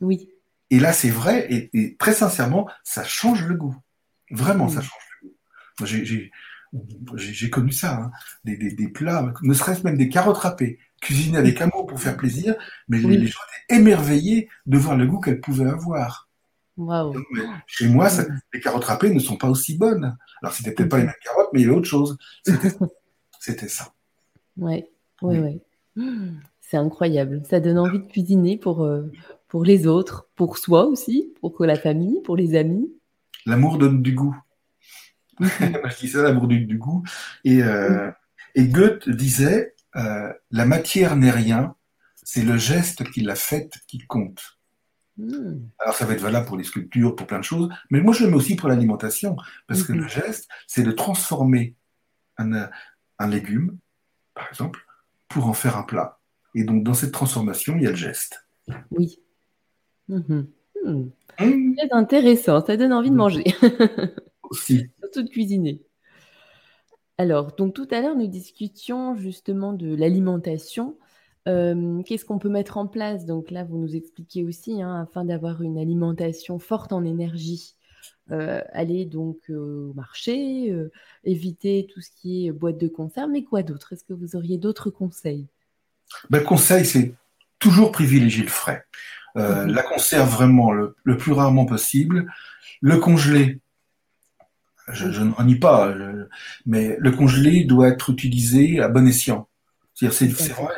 Oui. Et là, c'est vrai, et, très sincèrement, ça change le goût. Vraiment, ça change le goût. J'ai connu ça, hein. des, des, des, plats, ne serait-ce même des carottes râpées, cuisinées avec amour pour faire plaisir, mais les gens étaient émerveillés de voir le goût qu'elles pouvaient avoir chez moi, les carottes râpées ne sont pas aussi bonnes. Alors, c'était peut-être pas les mêmes carottes, mais il y avait autre chose. C'était ça. Ouais, ouais, ouais. C'est incroyable. Ça donne envie de cuisiner pour, euh, pour les autres, pour soi aussi, pour la famille, pour les amis. L'amour donne du goût. je dis ça, l'amour donne du goût. Et, euh, et Goethe disait euh, La matière n'est rien, c'est le geste qui l'a faite qui compte. Hmm. Alors ça va être valable pour les sculptures, pour plein de choses, mais moi je le mets aussi pour l'alimentation, parce que le geste, c'est de transformer un, légume, par exemple, pour en faire un plat. Et donc dans cette transformation, il y a le geste. Oui. Mhm. Hmm. Hmm. Très intéressant, ça donne envie de manger. aussi. Surtout de cuisiner. Alors, donc tout à l'heure, nous discutions justement de l'alimentation qu'est-ce qu'on peut mettre en place? Donc là, vous nous expliquez aussi, hein, afin d'avoir une alimentation forte en énergie, euh, aller donc au marché, euh, éviter tout ce qui est boîte de conserve, mais quoi d'autre? Est-ce que vous auriez d'autres conseils? Ben, Le conseil, c'est toujours privilégier le frais. Euh. La conserve vraiment le, plus rarement possible. Le congelé, je, ne renie pas, mais le congelé doit être utilisé à bon escient. C'est vrai,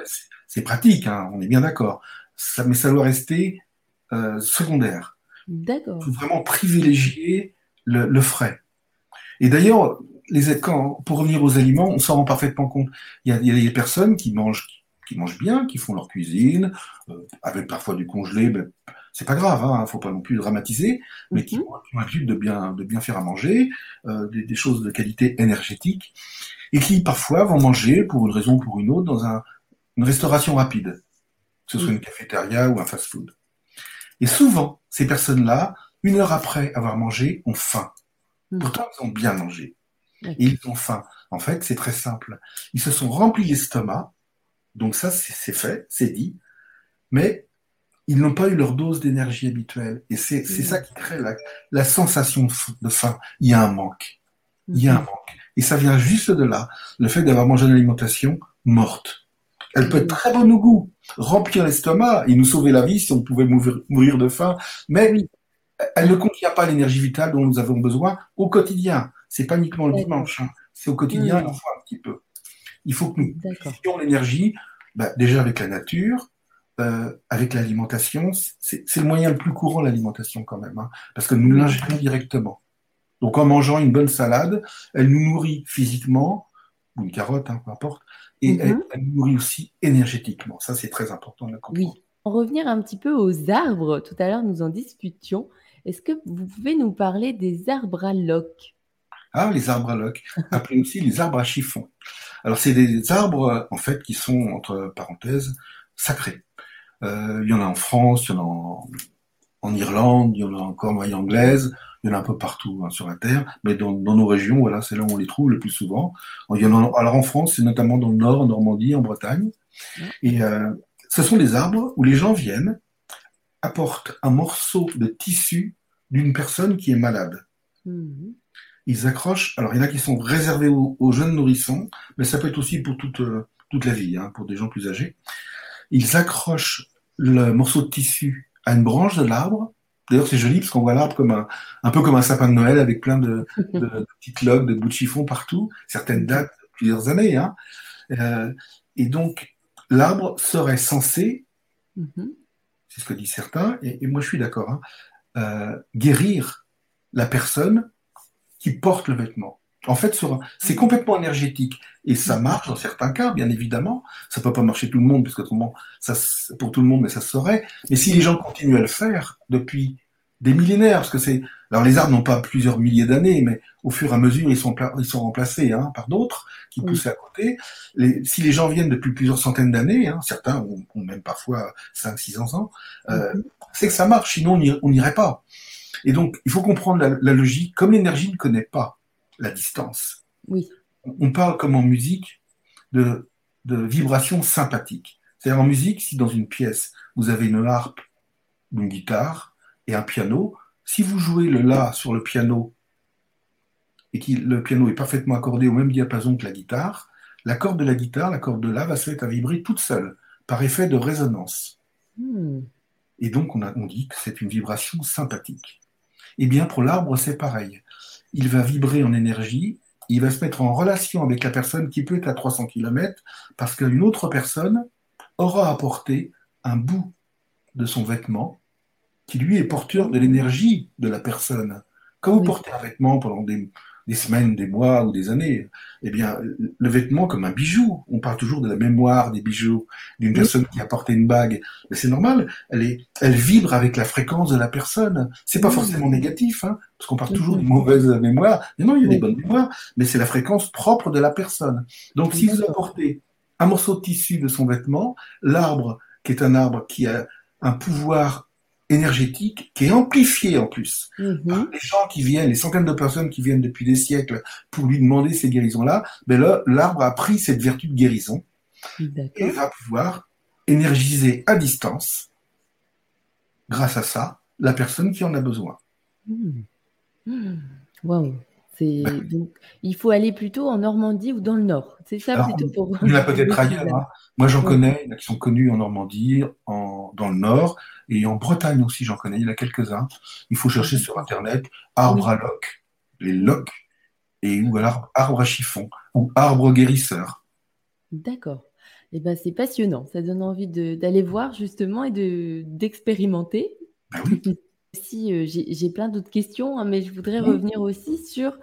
c'est pratique, hein, on est bien d'accord. Ça, mais ça doit rester euh, secondaire. D'accord. Il faut vraiment privilégier le, frais. Et d'ailleurs, les quand, pour revenir aux aliments, on s'en rend parfaitement compte. Il y, a, des personnes qui mangent, qui mangent bien, qui font leur cuisine, euh, avec parfois du congelé, ben, c'est pas grave, hein, faut pas non plus dramatiser, mais qui, mhm. ont l'habitude de bien, de bien faire à manger, euh, des, des, choses de qualité énergétique, et qui parfois vont manger, pour une raison ou pour une autre, dans un, une restauration rapide, que ce soit une cafétéria ou un fast-food. Et souvent, ces personnes-là, une heure après avoir mangé, ont faim. Hmm. Pourtant, ils ont bien mangé. Et ils ont faim. En fait, c'est très simple. Ils se sont remplis l'estomac, donc ça, c'est fait, c'est dit, mais ils n'ont pas eu leur dose d'énergie habituelle. Et c'est hmm. ça qui crée la, sensation de faim. Il y a un manque. Il y a un hmm. manque. Et ça vient juste de là, le fait d'avoir mangé une alimentation morte Elle peut être très bonne au goût, remplir l'estomac et nous sauver la vie si on pouvait mourir de faim, mais elle ne contient pas l'énergie vitale dont nous avons besoin au quotidien. C'est pas uniquement le dimanche, hein. c'est au quotidien, il faut un petit peu. Il faut que nous ayons l'énergie, bah, déjà avec la nature, euh, avec l'alimentation. C'est le moyen le plus courant, l'alimentation quand même, hein, parce que nous l'ingérons directement. Donc en mangeant une bonne salade, elle nous nourrit physiquement, ou une carotte, hein, peu importe, et elle, mhm. nous nourrit aussi énergétiquement. Ça, c'est très important de le comprendre. Oui. En revenir un petit peu aux arbres, tout à l'heure nous en discutions. Est-ce que vous pouvez nous parler des arbres à loques? Ah, les arbres à loques, appelés aussi les arbres à chiffon. Alors, c'est des arbres, en fait, qui sont, entre parenthèses, sacrés. Euh, il y en a en France, il y en a en, Irlande, il y en a encore en moyenne anglaise, il y en a un peu partout hein, sur la Terre, mais dans, nos régions, voilà, c'est là où on les trouve le plus souvent. Il y en a, alors en France, c'est notamment dans le Nord, en Normandie, en Bretagne. Et euh, ce sont des arbres où les gens viennent, apportent un morceau de tissu d'une personne qui est malade. Mhm. Ils accrochent, alors il y en a qui sont réservés aux, jeunes nourrissons, mais ça peut être aussi pour toute, euh, toute la vie, hein, pour des gens plus âgés. Ils accrochent le morceau de tissu à une branche de l'arbre, D'ailleurs, c'est joli parce qu'on voit l'arbre comme un, un peu comme un sapin de Noël avec plein de, de, petites logs, de bouts de chiffon partout. Certaines datent plusieurs années. Hein. Euh, et donc, l'arbre serait censé, mm-hmm. c'est ce que disent certains, et, moi je suis d'accord, hein, euh, guérir la personne qui porte le vêtement. En fait, c'est complètement énergétique. Et ça marche dans certains cas, bien évidemment. Ça peut pas marcher tout le monde, parce ça, pour tout le monde, mais ça se saurait. Mais si les gens continuent à le faire depuis des millénaires, parce que c'est, alors les arbres n'ont pas plusieurs milliers d'années, mais au fur et à mesure, ils sont, ils sont remplacés hein, par d'autres qui poussent à côté. Les, si les gens viennent depuis plusieurs centaines d'années, hein, certains ont, même parfois 5 600 ans, euh, mm-hmm. c'est que ça marche, sinon on n'irait pas. Et donc, il faut comprendre la, la logique. Comme l'énergie ne connaît pas la distance. Oui. On parle comme en musique de, de vibrations sympathiques. C'est-à-dire en musique, si dans une pièce, vous avez une harpe, une guitare et un piano, si vous jouez le La sur le piano et que le piano est parfaitement accordé au même diapason que la guitare, la corde de la guitare, la corde de La va se mettre à vibrer toute seule, par effet de résonance. Hmm. Et donc on, a, on dit que c'est une vibration sympathique. Eh bien pour l'arbre, c'est pareil il va vibrer en énergie, il va se mettre en relation avec la personne qui peut être à 300 km parce qu'une autre personne aura apporté un bout de son vêtement qui lui est porteur de l'énergie de la personne. Quand vous portez un vêtement pendant des, des semaines, des mois ou des années, eh bien, le vêtement comme un bijou. On parle toujours de la mémoire des bijoux d'une personne qui a porté une bague. Mais c'est normal. Elle est, elle vibre avec la fréquence de la personne. C'est pas forcément négatif, hein, parce qu'on parle toujours d'une mauvaise mémoire. Mais non, il y a des bonnes mémoires, mais c'est la fréquence propre de la personne. Donc, si vous apportez un morceau de tissu de son vêtement, l'arbre, qui est un arbre qui a un pouvoir énergétique qui est amplifié en plus. Mhm. les gens qui viennent, les centaines de personnes qui viennent depuis des siècles pour lui demander ces guérisons-là, ben là, l'arbre a pris cette vertu de guérison et va pouvoir énergiser à distance, grâce à ça, la personne qui en a besoin. Hmm. Hmm. Wow. Ben donc, il faut aller plutôt en Normandie ou dans le Nord. C'est ça plutôt pour. Il y en a peut-être ailleurs. Hein. Moi, j'en connais, qui sont connus en Normandie, en, dans le Nord, et en Bretagne aussi, j'en connais. Il y en a quelques-uns. Il faut chercher sur Internet arbre à loc, les locs, et ou alors arbre à chiffon, ou arbre guérisseur. D'accord. Eh ben, c'est passionnant. Ça donne envie d'aller voir justement et d'expérimenter. Ben oui. Si euh, j'ai plein d'autres questions, hein, mais je voudrais revenir aussi sur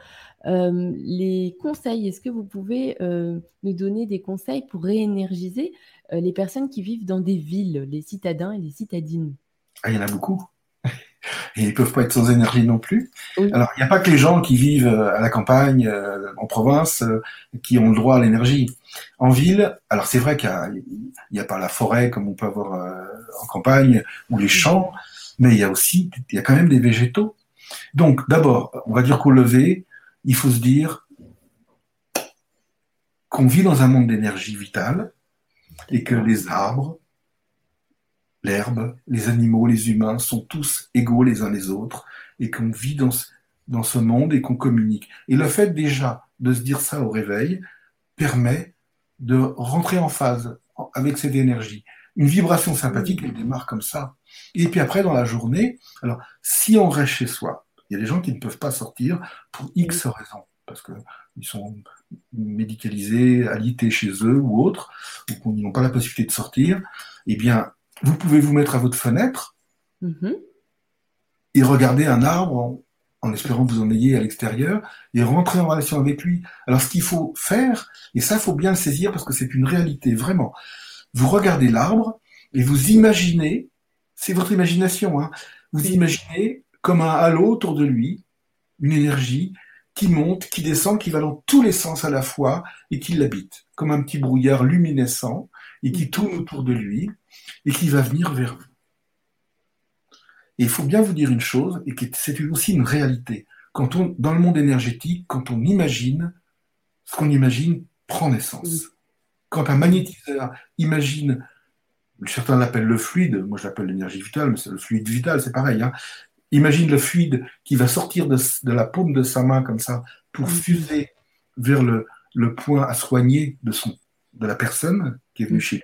euh, les conseils. Est-ce que vous pouvez euh, nous donner des conseils pour réénergiser les personnes qui vivent dans des villes, les citadins et les citadines? Ah, Il y en a beaucoup. Et ils ne peuvent pas être sans énergie non plus. Alors, il n'y a pas que les gens qui vivent à la campagne, en province, qui ont le droit à l'énergie. En ville, alors c'est vrai qu'il n'y a, a, pas la forêt comme on peut avoir en campagne, ou les champs, mais il y a aussi, il y a quand même des végétaux. Donc, d'abord, on va dire qu'au lever, il faut se dire qu'on vit dans un monde d'énergie vitale et que les arbres, l'herbe, les animaux, les humains sont tous égaux les uns les autres et qu'on vit dans ce, monde et qu'on communique. Et le fait déjà de se dire ça au réveil permet de rentrer en phase avec cette énergie. Une vibration sympathique, elle démarre comme ça. Et puis après, dans la journée, alors, si on reste chez soi, il y a des gens qui ne peuvent pas sortir pour X raisons, parce qu'ils sont médicalisés, alités chez eux ou autres, ou qu'ils n'ont pas la possibilité de sortir, eh bien, vous pouvez vous mettre à votre fenêtre mm-hmm. et regarder un arbre en, espérant que vous en ayez à l'extérieur et rentrer en relation avec lui. Alors, ce qu'il faut faire, et ça, il faut bien le saisir parce que c'est une réalité, vraiment. Vous regardez l'arbre et vous imaginez, c'est votre imagination, hein, vous imaginez comme un halo autour de lui, une énergie qui monte, qui descend, qui va dans tous les sens à la fois et qui l'habite, comme un petit brouillard luminescent et qui tourne autour de lui et qui va venir vers vous. Et il faut bien vous dire une chose, et c'est aussi une réalité. Quand on, dans le monde énergétique, quand on imagine, ce qu'on imagine prend naissance. Quand un magnétiseur imagine, certains l'appellent le fluide, moi je l'appelle l'énergie vitale, mais c'est le fluide vital, c'est pareil. Hein. Imagine le fluide qui va sortir de, la paume de sa main comme ça pour fuser vers le, point à soigner de, son, de la personne qui est venue chez lui.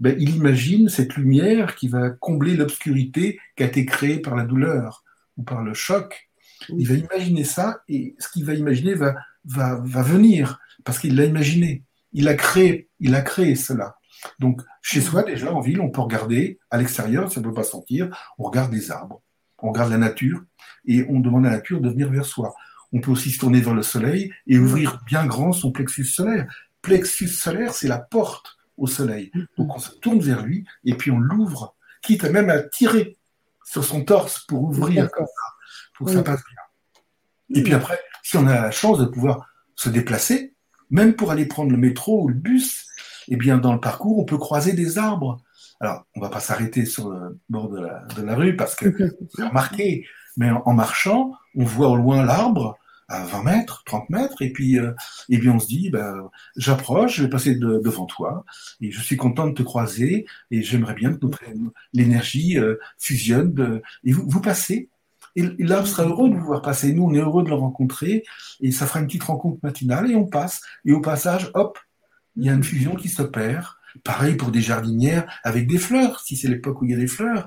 Ben, il imagine cette lumière qui va combler l'obscurité qui a été créée par la douleur ou par le choc. Il va imaginer ça et ce qu'il va imaginer va, va, va venir parce qu'il l'a imaginé. Il a créé, il a créé cela. Donc, chez soi, déjà, en ville, on peut regarder à l'extérieur, ça ne peut pas sentir, on regarde les arbres, on regarde la nature et on demande à la nature de venir vers soi. On peut aussi se tourner vers le soleil et ouvrir bien grand son plexus solaire. Plexus solaire, c'est la porte au soleil. Donc on se tourne vers lui et puis on l'ouvre, quitte même à tirer sur son torse pour ouvrir comme ça, pour que ça passe bien. Et puis après, si on a la chance de pouvoir se déplacer, même pour aller prendre le métro ou le bus, eh bien dans le parcours, on peut croiser des arbres. Alors, on va pas s'arrêter sur le bord de la, rue parce que c'est remarqué, mais en, marchant, on voit au loin l'arbre, à 20 mètres, 30 mètres, et puis, euh, et puis on se dit, ben, j'approche, je vais passer devant toi, et je suis content de te croiser, et j'aimerais bien que l'énergie euh, fusionne, de, et vous, vous passez, et l'arbre sera heureux de vous voir passer, nous on est heureux de le rencontrer, et ça fera une petite rencontre matinale, et on passe, et au passage, hop, il y a une fusion qui s'opère, Pareil pour des jardinières avec des fleurs, si c'est l'époque où il y a des fleurs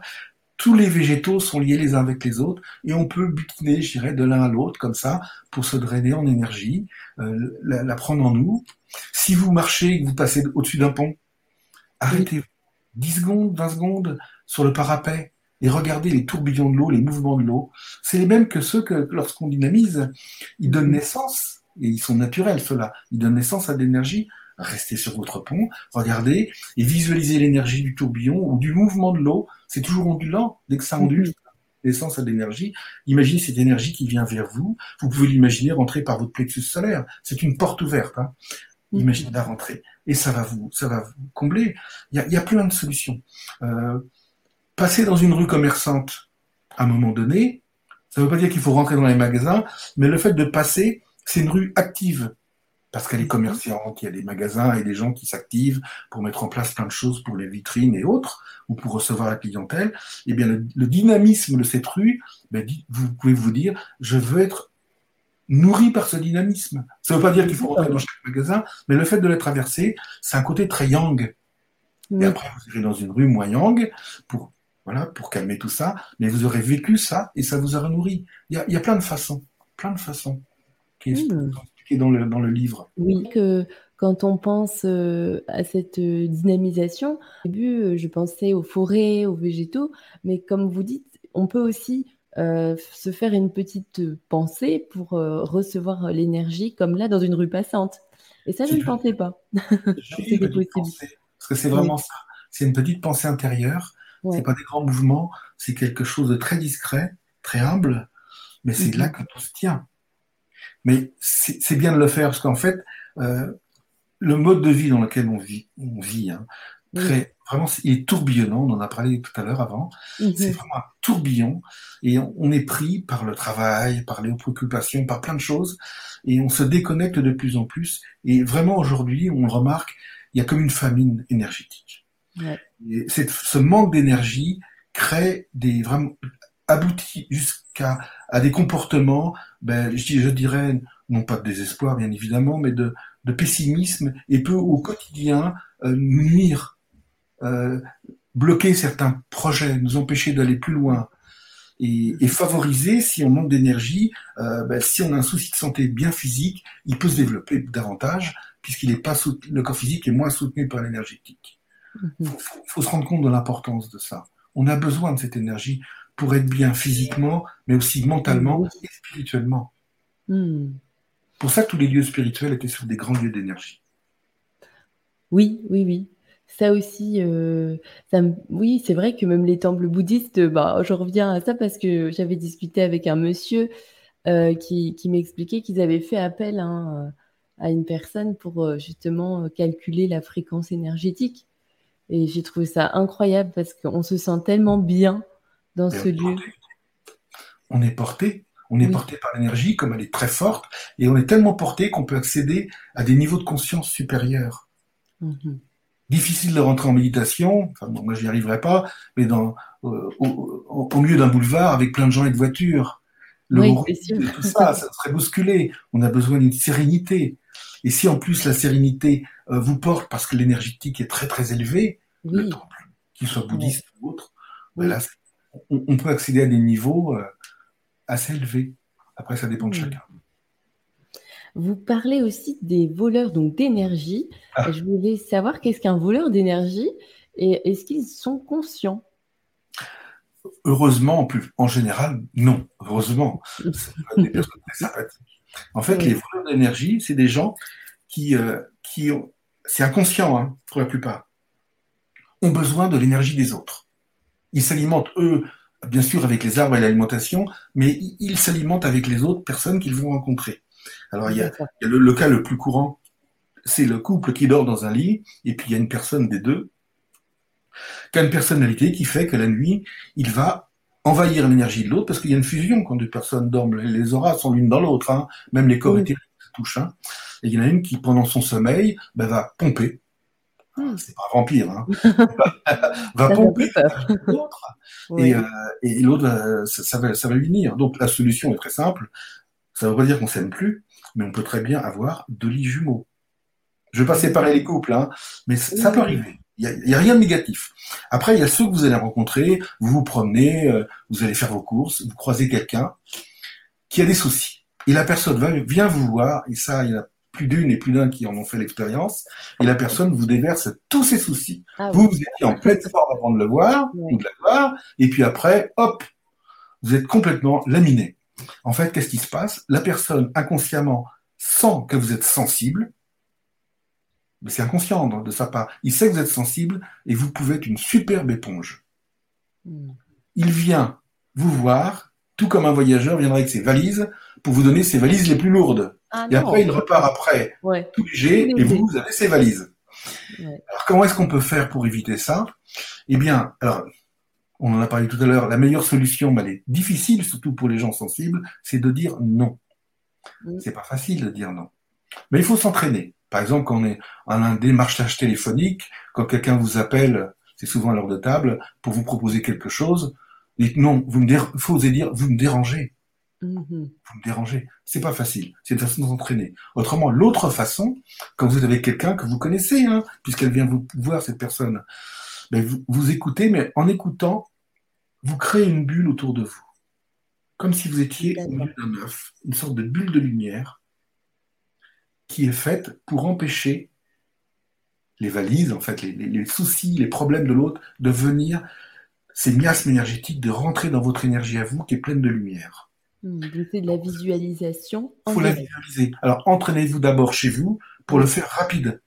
tous les végétaux sont liés les uns avec les autres et on peut butiner, je dirais, de l'un à l'autre comme ça pour se drainer en énergie, euh, la, prendre en nous. Si vous marchez et que vous passez au-dessus d'un pont, arrêtez 10 secondes, 20 secondes sur le parapet et regardez les tourbillons de l'eau, les mouvements de l'eau. C'est les mêmes que ceux que lorsqu'on dynamise, ils donnent naissance, et ils sont naturels ceux-là, ils donnent naissance à de l'énergie restez sur votre pont, regardez et visualisez l'énergie du tourbillon ou du mouvement de l'eau. C'est toujours ondulant. Dès que ça ondule, l'essence a de l'énergie. Imaginez cette énergie qui vient vers vous. Vous pouvez l'imaginer rentrer par votre plexus solaire. C'est une porte ouverte. Hein. Imaginez la rentrée. Et ça va vous, ça va vous combler. Il y a, plein de solutions. Euh, passer dans une rue commerçante à un moment donné, ça ne veut pas dire qu'il faut rentrer dans les magasins, mais le fait de passer, c'est une rue active parce qu'elle est commerçante, il y a des magasins et des gens qui s'activent pour mettre en place plein de choses pour les vitrines et autres, ou pour recevoir la clientèle, eh bien le, dynamisme de cette rue, ben, vous pouvez vous dire, je veux être nourri par ce dynamisme. Ça ne veut pas dire qu'il faut rentrer dans chaque magasin, mais le fait de la traverser, c'est un côté très yang. Et après, vous irez dans une rue moins yang pour, voilà, pour calmer tout ça, mais vous aurez vécu ça et ça vous aura nourri. Il y a, plein de façons, plein de façons qui mmh dans le, dans le livre. Oui, que quand on pense euh, à cette euh, dynamisation, au début, euh, je pensais aux forêts, aux végétaux, mais comme vous dites, on peut aussi se faire une petite pensée pour recevoir l'énergie, comme là, dans une rue passante. Et ça, je ne pensais pas. C'était possible. parce que c'est vraiment ça. C'est une petite pensée intérieure. Ce C'est pas des grands mouvements. C'est quelque chose de très discret, très humble. Mais c'est mm-hmm. là que tout se tient. Mais c'est bien de le faire parce qu'en fait, euh, le mode de vie dans lequel on vit, on vit hein, très, vraiment, il est tourbillonnant. On en a parlé tout à l'heure avant. Mhm. C'est vraiment un tourbillon et on, est pris par le travail, par les préoccupations, par plein de choses et on se déconnecte de plus en plus. Et vraiment aujourd'hui, on remarque, il y a comme une famine énergétique. Et ce manque d'énergie crée des vraiment aboutit jusqu'à à des comportements, ben, je, je, dirais, non pas de désespoir bien évidemment, mais de, de pessimisme et peut au quotidien euh, nuire, euh, bloquer certains projets, nous empêcher d'aller plus loin. Et, et, favoriser, si on manque d'énergie, euh, ben, si on a un souci de santé bien physique, il peut se développer davantage puisqu'il est pas le corps physique est moins soutenu par l'énergétique. Il mm-hmm. faut, faut, se rendre compte de l'importance de ça. On a besoin de cette énergie pour être bien physiquement, mais aussi mentalement et spirituellement. Mm. Pour ça tous les lieux spirituels étaient sur des grands lieux d'énergie. Oui, oui, oui. Ça aussi, euh, ça oui, c'est vrai que même les temples bouddhistes, bah, je reviens à ça parce que j'avais discuté avec un monsieur euh, qui, m'expliquait qu'ils avaient fait appel hein, à une personne pour euh, justement calculer la fréquence énergétique. Et j'ai trouvé ça incroyable parce qu'on se sent tellement bien dans ce lieu. On est porté. On est porté par l'énergie, comme elle est très forte, et on est tellement porté qu'on peut accéder à des niveaux de conscience supérieurs. Mhm. Difficile de rentrer en méditation, enfin, bon, moi j'y arriverai pas, mais dans, euh, au, milieu d'un boulevard avec plein de gens et de voitures. Le tout ça, ça serait bousculé. On a besoin d'une sérénité. Et si en plus la sérénité euh, vous porte parce que l'énergétique est très très élevée, le temple, qu'il soit bouddhiste ou autre, ben on, peut accéder à des niveaux euh, assez élevé. Après, ça dépend de chacun. Vous parlez aussi des voleurs donc d'énergie. Ah. Je voulais savoir qu'est-ce qu'un voleur d'énergie et est-ce qu'ils sont conscients? Heureusement, en, plus, en général, non. Heureusement, des personnes très sympathiques. En fait, les voleurs d'énergie, c'est des gens qui, euh, qui ont, c'est inconscient hein, pour la plupart, ont besoin de l'énergie des autres. Ils s'alimentent, eux, bien sûr avec les arbres et l'alimentation, mais ils s'alimentent avec les autres personnes qu'ils vont rencontrer. Alors il y a, le, cas le plus courant, c'est le couple qui dort dans un lit, et puis il y a une personne des deux qui a une personnalité qui fait que la nuit, il va envahir l'énergie de l'autre, parce qu'il y a une fusion quand deux personnes dorment. Les auras sont l'une dans l'autre, hein. même les corps éthériques se touchent. Hein. Et il y en a une qui, pendant son sommeil, ben, va pomper. C'est pas un vampire, hein. va pomper l'autre. Et, euh, et l'autre, euh, ça, va, ça va venir. Donc la solution est très simple. Ça ne veut pas dire qu'on s'aime plus, mais on peut très bien avoir deux lits jumeaux. Je ne vais pas séparer les couples, hein, mais ça peut arriver. Il n'y a, a, rien de négatif. Après, il y a ceux que vous allez rencontrer, vous vous promenez, euh, vous allez faire vos courses, vous croisez quelqu'un qui a des soucis. Et la personne va, vient vous voir, et ça, il y a plus d'une et plus d'un qui en ont fait l'expérience, et la personne vous déverse tous ses soucis. Ah vous, vous étiez en pleine forme avant de le voir, ou de la voir, et puis après, hop, vous êtes complètement laminé. En fait, qu'est-ce qui se passe? La personne, inconsciemment, sent que vous êtes sensible, mais c'est inconscient de sa part. Il sait que vous êtes sensible, et vous pouvez être une superbe éponge. Hmm. Il vient vous voir, tout comme un voyageur viendrait avec ses valises, pour vous donner ses valises les plus lourdes. Ah et après, il repart après, tout léger, et vous, vous avez ses valises. Alors, comment est-ce qu'on peut faire pour éviter ça? Eh bien, alors, on en a parlé tout à l'heure, la meilleure solution, mais elle est difficile, surtout pour les gens sensibles, c'est de dire non. Mm. C'est pas facile de dire non. Mais il faut s'entraîner. Par exemple, quand on est en un démarchage téléphonique, quand quelqu'un vous appelle, c'est souvent à l'heure de table, pour vous proposer quelque chose, dites non, vous me faut oser dire, vous me dérangez. Mhm. Vous me dérangez. C'est pas facile. C'est une façon de s'entraîner. Autrement, l'autre façon, quand vous avez quelqu'un que vous connaissez, hein, puisqu'elle vient vous voir, cette personne, ben vous, vous écoutez, mais en écoutant, vous créez une bulle autour de vous. Comme si vous étiez au milieu d'un œuf, une sorte de bulle de lumière qui est faite pour empêcher les valises, en fait, les, les soucis, les problèmes de l'autre, de venir, ces miasmes énergétiques, de rentrer dans votre énergie à vous qui est pleine de lumière. Hmm, c'est de la visualisation. Il faut la visualiser. Alors, entraînez-vous d'abord chez vous pour le faire rapide.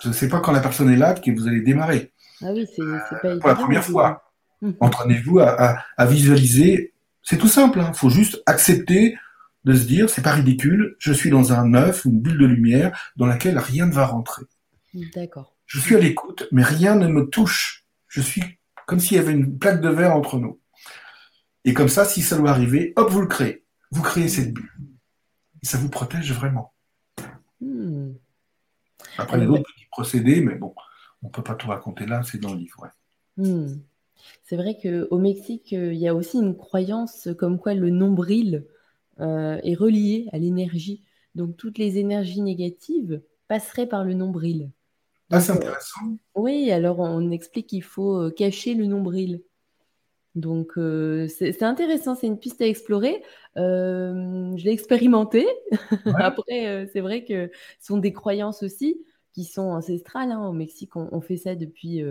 Ce n'est pas quand la personne est là que vous allez démarrer. Ah oui, c'est pas euh, Pour la première fois. Hmm. Entraînez-vous à, visualiser. C'est tout simple. Il hein. faut juste accepter de se dire, c'est pas ridicule, je suis dans un œuf, une bulle de lumière dans laquelle rien ne va rentrer. D'accord. Je suis à l'écoute, mais rien ne me touche. Je suis comme s'il y avait une plaque de verre entre nous. Et comme ça, si ça doit arriver, hop, vous le créez. Vous créez cette bulle. Et ça vous protège vraiment. Hmm. Après, il y a d'autres petits procédés, mais bon, on ne peut pas tout raconter là, c'est dans le livre. Hmm. C'est vrai qu'au Mexique, euh, il y a aussi une croyance comme quoi le nombril euh, est relié à l'énergie. Donc toutes les énergies négatives passerait par le nombril. Ah, c'est intéressant. Oui, alors on explique qu'il faut cacher le nombril. Donc, c'est intéressant, c'est une piste à explorer. je l'ai expérimenté. Après, c'est vrai que ce sont des croyances aussi qui sont ancestrales. Hein. Au Mexique, on, fait ça depuis,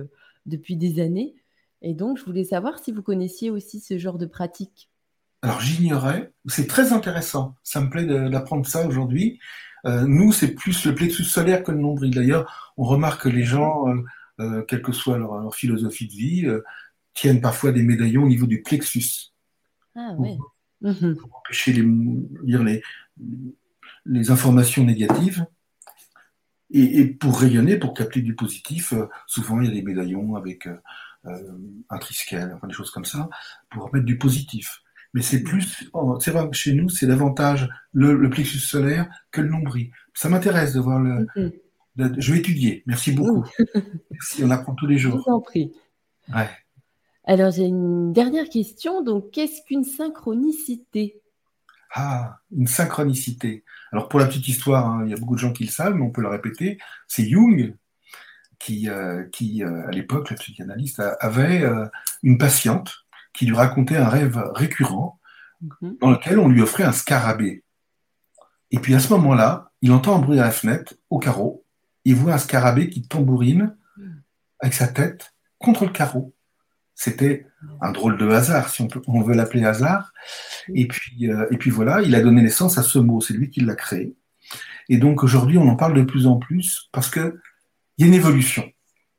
depuis des années. Et donc, je voulais savoir si vous connaissiez aussi ce genre de pratique. Alors, j'ignorais. C'est très intéressant. Ça me plaît d'apprendre ça aujourd'hui. nous, c'est plus le plexus solaire que le nombril. D'ailleurs, on remarque que les gens, quelle que soit leur, philosophie de vie, tiennent parfois des médaillons au niveau du plexus. Ah oui. Pour, empêcher les, lire les, les informations négatives. Et, pour rayonner, pour capter du positif, euh, souvent il y a des médaillons avec euh, euh, un triskel, enfin des choses comme ça, pour mettre du positif. Mais c'est plus, oh, c'est vrai chez nous, c'est davantage le, plexus solaire que le nombril. Ça m'intéresse de voir le. je vais étudier. Merci beaucoup. Merci, on apprend tous les jours. Je vous en prie. Ouais. Alors, j'ai une dernière question. Donc, qu'est-ce qu'une synchronicité? Ah, une synchronicité. Alors, pour la petite histoire, hein, il y a beaucoup de gens qui le savent, mais on peut le répéter. C'est Jung qui, euh, qui euh, à l'époque, le psychanalyste, avait euh, une patiente qui lui racontait un rêve récurrent mhm. dans lequel on lui offrait un scarabée. Et puis, à ce moment-là, il entend un bruit à la fenêtre, au carreau. Il voit un scarabée qui tambourine mhm. avec sa tête contre le carreau. C'était un drôle de hasard, si on, veut l'appeler hasard. Et puis, euh, et puis voilà, il a donné naissance à ce mot, c'est lui qui l'a créé. Et donc aujourd'hui, on en parle de plus en plus parce qu'il y a une évolution.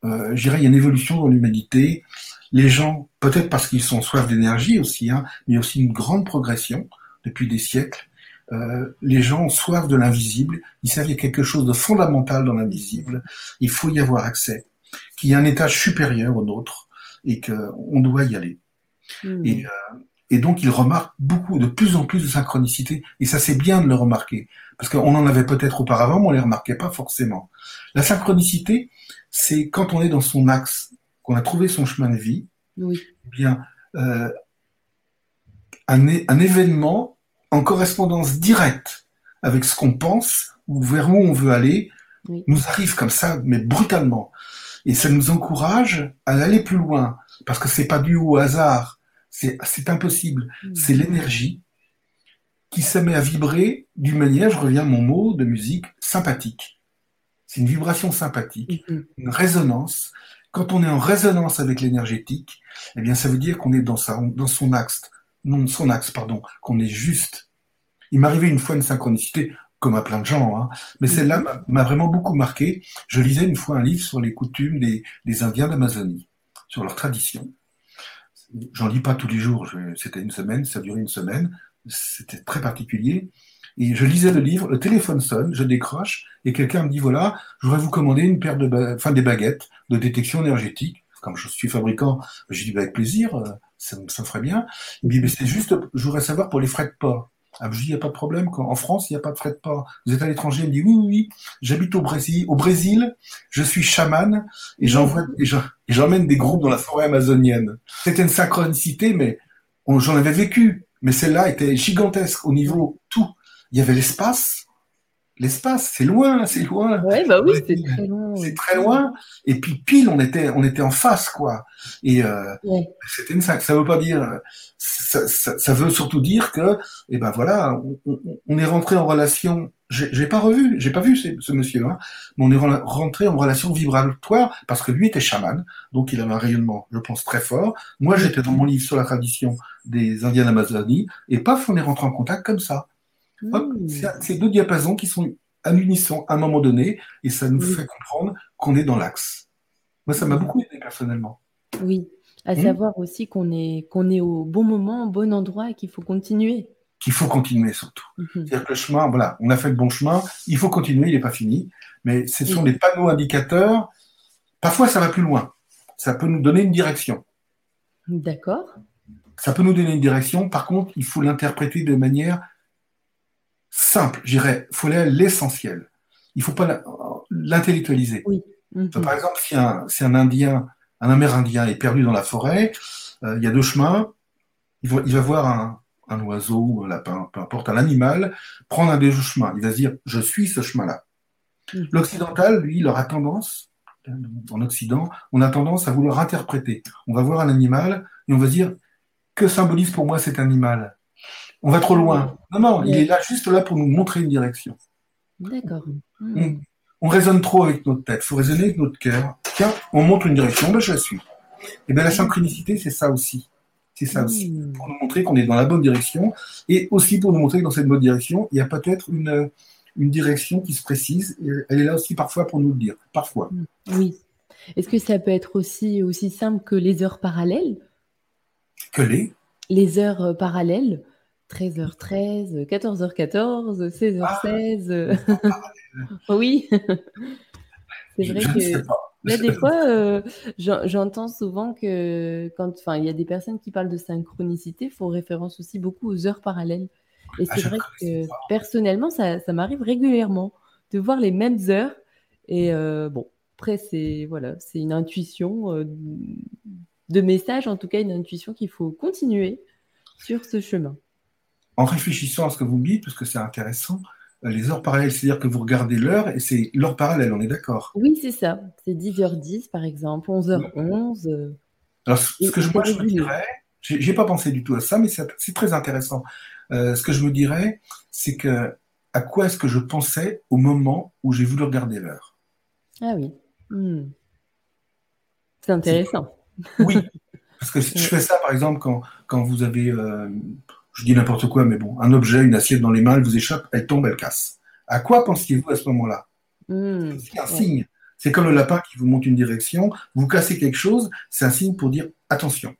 Euh, je dirais, il y a une évolution dans l'humanité. Les gens, peut-être parce qu'ils sont soif d'énergie aussi, hein, mais aussi une grande progression depuis des siècles. Euh, les gens ont soif de l'invisible. Ils savent qu'il y a quelque chose de fondamental dans l'invisible. Il faut y avoir accès. Qu'il y a un étage supérieur au nôtre et qu'on doit y aller. Hmm. Et, euh, et, donc, il remarque beaucoup, de plus en plus de synchronicité, et ça c'est bien de le remarquer, parce qu'on en avait peut-être auparavant, mais on les remarquait pas forcément. La synchronicité, c'est quand on est dans son axe, qu'on a trouvé son chemin de vie, oui. eh bien, euh, un, un événement en correspondance directe avec ce qu'on pense ou vers où on veut aller, nous arrive comme ça, mais brutalement. Et ça nous encourage à aller plus loin, parce que c'est pas dû au hasard, c'est impossible. Mm. C'est l'énergie qui se met à vibrer d'une manière, je reviens à mon mot de musique, sympathique. C'est une vibration sympathique, mm-hmm. une résonance. Quand on est en résonance avec l'énergétique, eh bien, ça veut dire qu'on est dans, sa, dans son axe, non, son axe, pardon, qu'on est juste. Il m'arrivait une fois une synchronicité, comme à plein de gens. Hein. Mais mm. celle-là m'a vraiment beaucoup marqué. Je lisais une fois un livre sur les coutumes des, Indiens d'Amazonie, sur leurs traditions. J'en lis pas tous les jours, c'était une semaine, ça durait une semaine, c'était très particulier. Et je lisais le livre, le téléphone sonne, je décroche, et quelqu'un me dit voilà, je voudrais vous commander une paire de, enfin des baguettes de détection énergétique. Comme je suis fabricant, je dis bah, avec plaisir, euh, ça, ça me ferait bien. Il me dit mais c'est juste, je voudrais savoir pour les frais de port. Ah, je dis, il n'y a pas de problème. En France, il n'y a pas de frais de port. Vous êtes à l'étranger Il me dit, oui, oui, oui. J'habite au Brésil. Au Brésil, je suis chaman et j'emmène des groupes dans la forêt amazonienne. C'était une synchronicité, mais j'en avais vécu. Mais celle-là était gigantesque au niveau tout. Il y avait l'espace, l'espace, c'est loin, c'est loin. Ouais, bah oui, c'est très loin. C'est très loin. Et puis pile, on était, on était en face, quoi. Et euh, c'était une ça veut pas dire, ça, ça, ça, veut surtout dire que, et eh ben voilà, on, on est rentré en relation. J'ai pas revu, j'ai pas vu ce, ce monsieur-là, mais on est rentré en relation vibratoire parce que lui était chaman, donc il avait un rayonnement, je pense, très fort. Moi, j'étais dans mon livre sur la tradition des Indiens d'Amazonie, et paf, on est rentré en contact comme ça. Hmm. C'est deux diapasons qui sont à l'unisson à un moment donné, et ça nous fait comprendre qu'on est dans l'axe. Moi, ça m'a beaucoup aidé personnellement. Oui, à hmm. savoir aussi qu'on est, qu'on est au bon moment, au bon endroit, et qu'il faut continuer. Qu'il faut continuer surtout. C'est-à-dire que le chemin, voilà, on a fait le bon chemin, il faut continuer, il n'est pas fini, mais ce sont des panneaux indicateurs. Parfois, ça va plus loin. Ça peut nous donner une direction. D'accord. Ça peut nous donner une direction. Par contre, il faut l'interpréter de manière simple, j'irais, il faut aller à l'essentiel. Il ne faut pas l'intellectualiser. Mhm. Par exemple, si un, un Indien, un Amérindien est perdu dans la forêt, euh, il y a deux chemins, il va, il va voir un, un, oiseau, un lapin, peu importe, un animal, prendre un des deux chemins. Il va se dire, je suis ce chemin-là. Mm. L'occidental, lui, il aura tendance, en Occident, on a tendance à vouloir interpréter. On va voir un animal et on va dire que symbolise pour moi cet animal? On va trop loin. Non, non, il est là juste là pour nous montrer une direction. D'accord. On, raisonne trop avec notre tête. Il faut raisonner avec notre cœur. Tiens, on montre une direction, ben je la suis. Et bien la synchronicité, c'est ça aussi. C'est ça aussi. Hmm. Pour nous montrer qu'on est dans la bonne direction et aussi pour nous montrer que dans cette bonne direction, il y a peut-être une, une direction qui se précise. elle est là aussi parfois pour nous le dire. Parfois. Oui. Est-ce que ça peut être aussi, aussi simple que les heures parallèles? Que les Les heures euh, parallèles? 13h13, 14h14, 16h16. oui. C'est vrai que. Mais des fois, euh, j'entends souvent que quand, enfin, il y a des personnes qui parlent de synchronicité, font référence aussi beaucoup aux heures parallèles. Et ah, c'est vrai que personnellement, ça, ça m'arrive régulièrement de voir les mêmes heures. Et euh, bon, après, c'est voilà, c'est une intuition euh, de message, en tout cas, une intuition qu'il faut continuer sur ce chemin. En réfléchissant à ce que vous me dites, parce que c'est intéressant, les heures parallèles, c'est-à-dire que vous regardez l'heure et c'est l'heure parallèle, on est d'accord? Oui, c'est ça. C'est 10h10 par exemple, 11h11. Alors, ce que je, moi, je me dirais, j'ai pas pensé du tout à ça, mais c'est très intéressant. Euh, ce que je me dirais, c'est que à quoi est-ce que je pensais au moment où j'ai voulu regarder l'heure? Ah oui. Hmm. C'est intéressant. Oui, parce que je fais ça, par exemple, quand, quand vous avez, euh, je dis n'importe quoi, mais bon, un objet, une assiette dans les mains, elle vous échappe, elle tombe, elle casse. À quoi pensiez-vous à ce moment-là? Hmm, C'est un signe. C'est comme le lapin qui vous montre une direction. Vous cassez quelque chose, c'est un signe pour dire attention.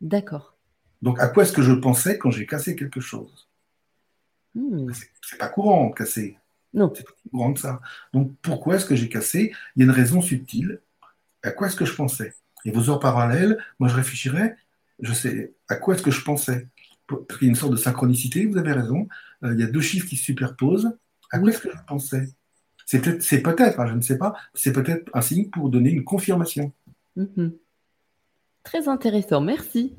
D'accord. Donc, à quoi est-ce que je pensais quand j'ai cassé quelque chose? Hmm. C'est pas courant de casser. Non. C'est pas courant de ça. Donc, pourquoi est-ce que j'ai cassé? Il y a une raison subtile. À quoi est-ce que je pensais? Et vos heures parallèles, moi, je réfléchirais, je sais à quoi est-ce que je pensais? Il y a une sorte de synchronicité, vous avez raison. Euh, il y a deux chiffres qui se superposent. À quoi est-ce que je pensais C'est peut-être, peut-être, hein, je ne sais pas, c'est peut-être un signe pour donner une confirmation. Mhm. Très intéressant, merci.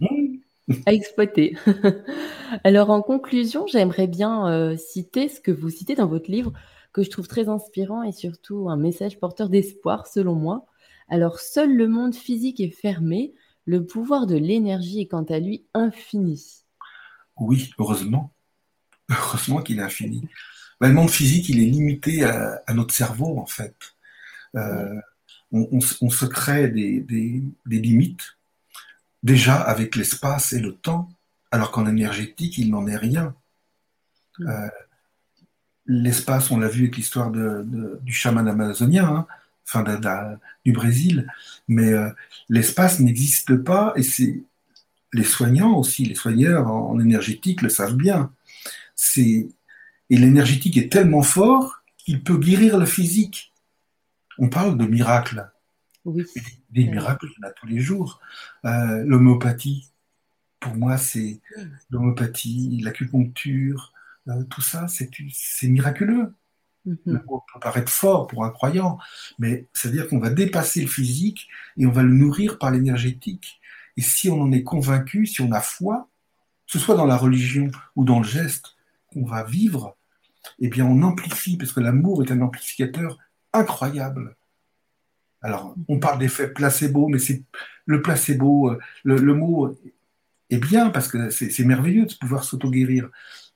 À exploiter. Alors en conclusion, j'aimerais bien euh, citer ce que vous citez dans votre livre, que je trouve très inspirant et surtout un message porteur d'espoir selon moi. Alors seul le monde physique est fermé, le pouvoir de l'énergie est quant à lui infini. Oui, heureusement. Heureusement qu'il est infini. le monde physique, il est limité à, notre cerveau, en fait. Euh, on, se crée des, limites, déjà avec l'espace et le temps, alors qu'en énergétique, il n'en est rien. Euh, l'espace, on l'a vu avec l'histoire du chaman amazonien, hein, enfin du Brésil, mais euh, l'espace n'existe pas et c'est les soignants aussi, les soigneurs en, énergétique le savent bien. C'est et l'énergétique est tellement fort qu'il peut guérir le physique. On parle de miracles. Oui. Des miracles, il y en a tous les jours. Euh, l'homéopathie, pour moi, c'est l'homéopathie, l'acupuncture, euh, tout ça, c'est miraculeux. Mm peut paraître fort pour un croyant, mais c'est-à-dire qu'on va dépasser le physique et on va le nourrir par l'énergétique. Et si on en est convaincu, si on a foi, que ce soit dans la religion ou dans le geste qu'on va vivre, eh bien on amplifie, parce que l'amour est un amplificateur incroyable. Alors, on parle d'effet placebo, mais c'est le placebo, euh, le, mot est bien parce que c'est merveilleux de pouvoir s'auto-guérir.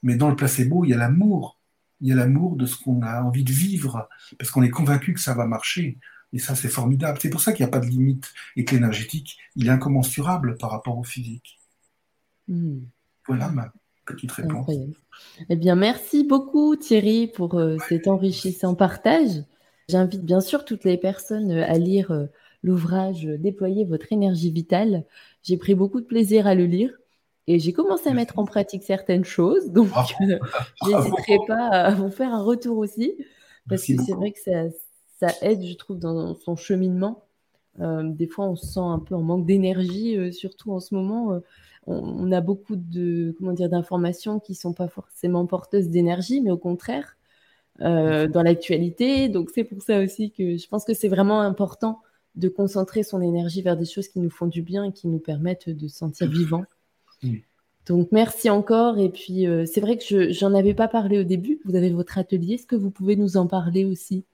Mais dans le placebo, il y a l'amour. Il y a l'amour de ce qu'on a envie de vivre, parce qu'on est convaincu que ça va marcher. Et ça, c'est formidable. C'est pour ça qu'il n'y a pas de limite et que l'énergétique, il est incommensurable par rapport au physique. Hmm. Voilà ma petite réponse. Eh bien, merci beaucoup Thierry pour euh, cet enrichissant partage. J'invite bien sûr toutes les personnes euh, à lire euh, l'ouvrage Déployer votre énergie vitale. J'ai pris beaucoup de plaisir à le lire. Et j'ai commencé à mettre en pratique certaines choses, donc je n'hésiterai pas à vous faire un retour aussi, parce que c'est vrai que ça, ça aide, je trouve, dans son cheminement. Euh, des fois, on se sent un peu en manque d'énergie, euh, surtout en ce moment. Euh, on, a beaucoup de comment dire d'informations qui sont pas forcément porteuses d'énergie, mais au contraire dans l'actualité. Donc c'est pour ça aussi que je pense que c'est vraiment important de concentrer son énergie vers des choses qui nous font du bien et qui nous permettent de se sentir vivant. Donc merci encore. Et puis c'est vrai que je n'en avais pas parlé au début. Vous avez votre atelier. Est-ce que vous pouvez nous en parler aussi?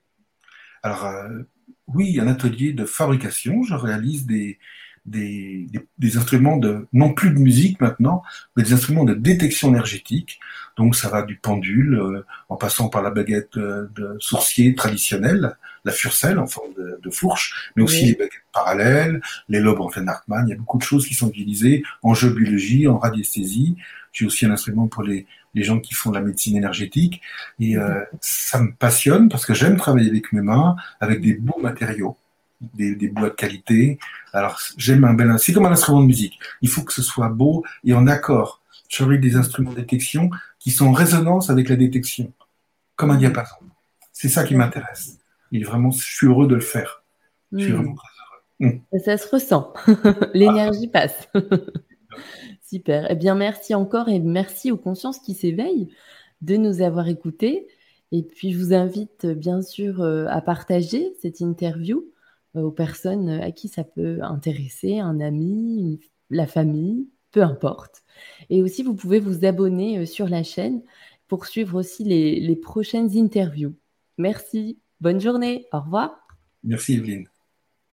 Alors, euh, oui, un atelier de fabrication. Je réalise des, des, des, instruments de, non plus de musique maintenant, mais des instruments de détection énergétique. Donc ça va du pendule, euh, en passant par la baguette euh, de sourcier traditionnelle, la furcelle en forme de, fourche, mais aussi les baguettes parallèles, les lobes en Hartmann. Il y a beaucoup de choses qui sont utilisées en jeu biologie, en radiesthésie. J'ai aussi un instrument pour les, les gens qui font de la médecine énergétique. Et euh, ça me passionne parce que j'aime travailler avec mes mains, avec des beaux matériaux des, des bois de qualité. Alors, j'aime un bel, c'est comme un instrument de musique. Il faut que ce soit beau et en accord. Je fabrique des instruments de détection qui sont en résonance avec la détection, comme un diapason. C'est ça qui m'intéresse. Et vraiment, je suis heureux de le faire. Je suis hmm. vraiment très heureux. Hmm. Ça se ressent. L'énergie passe. Super. Eh bien, merci encore et merci aux consciences qui s'éveillent de nous avoir écoutés. Et puis, je vous invite bien sûr euh, à partager cette interview aux personnes à qui ça peut intéresser, un ami, la famille, peu importe. Et aussi, vous pouvez vous abonner euh, sur la chaîne pour suivre aussi les, les prochaines interviews. Merci, bonne journée, au revoir. Merci Evelyne.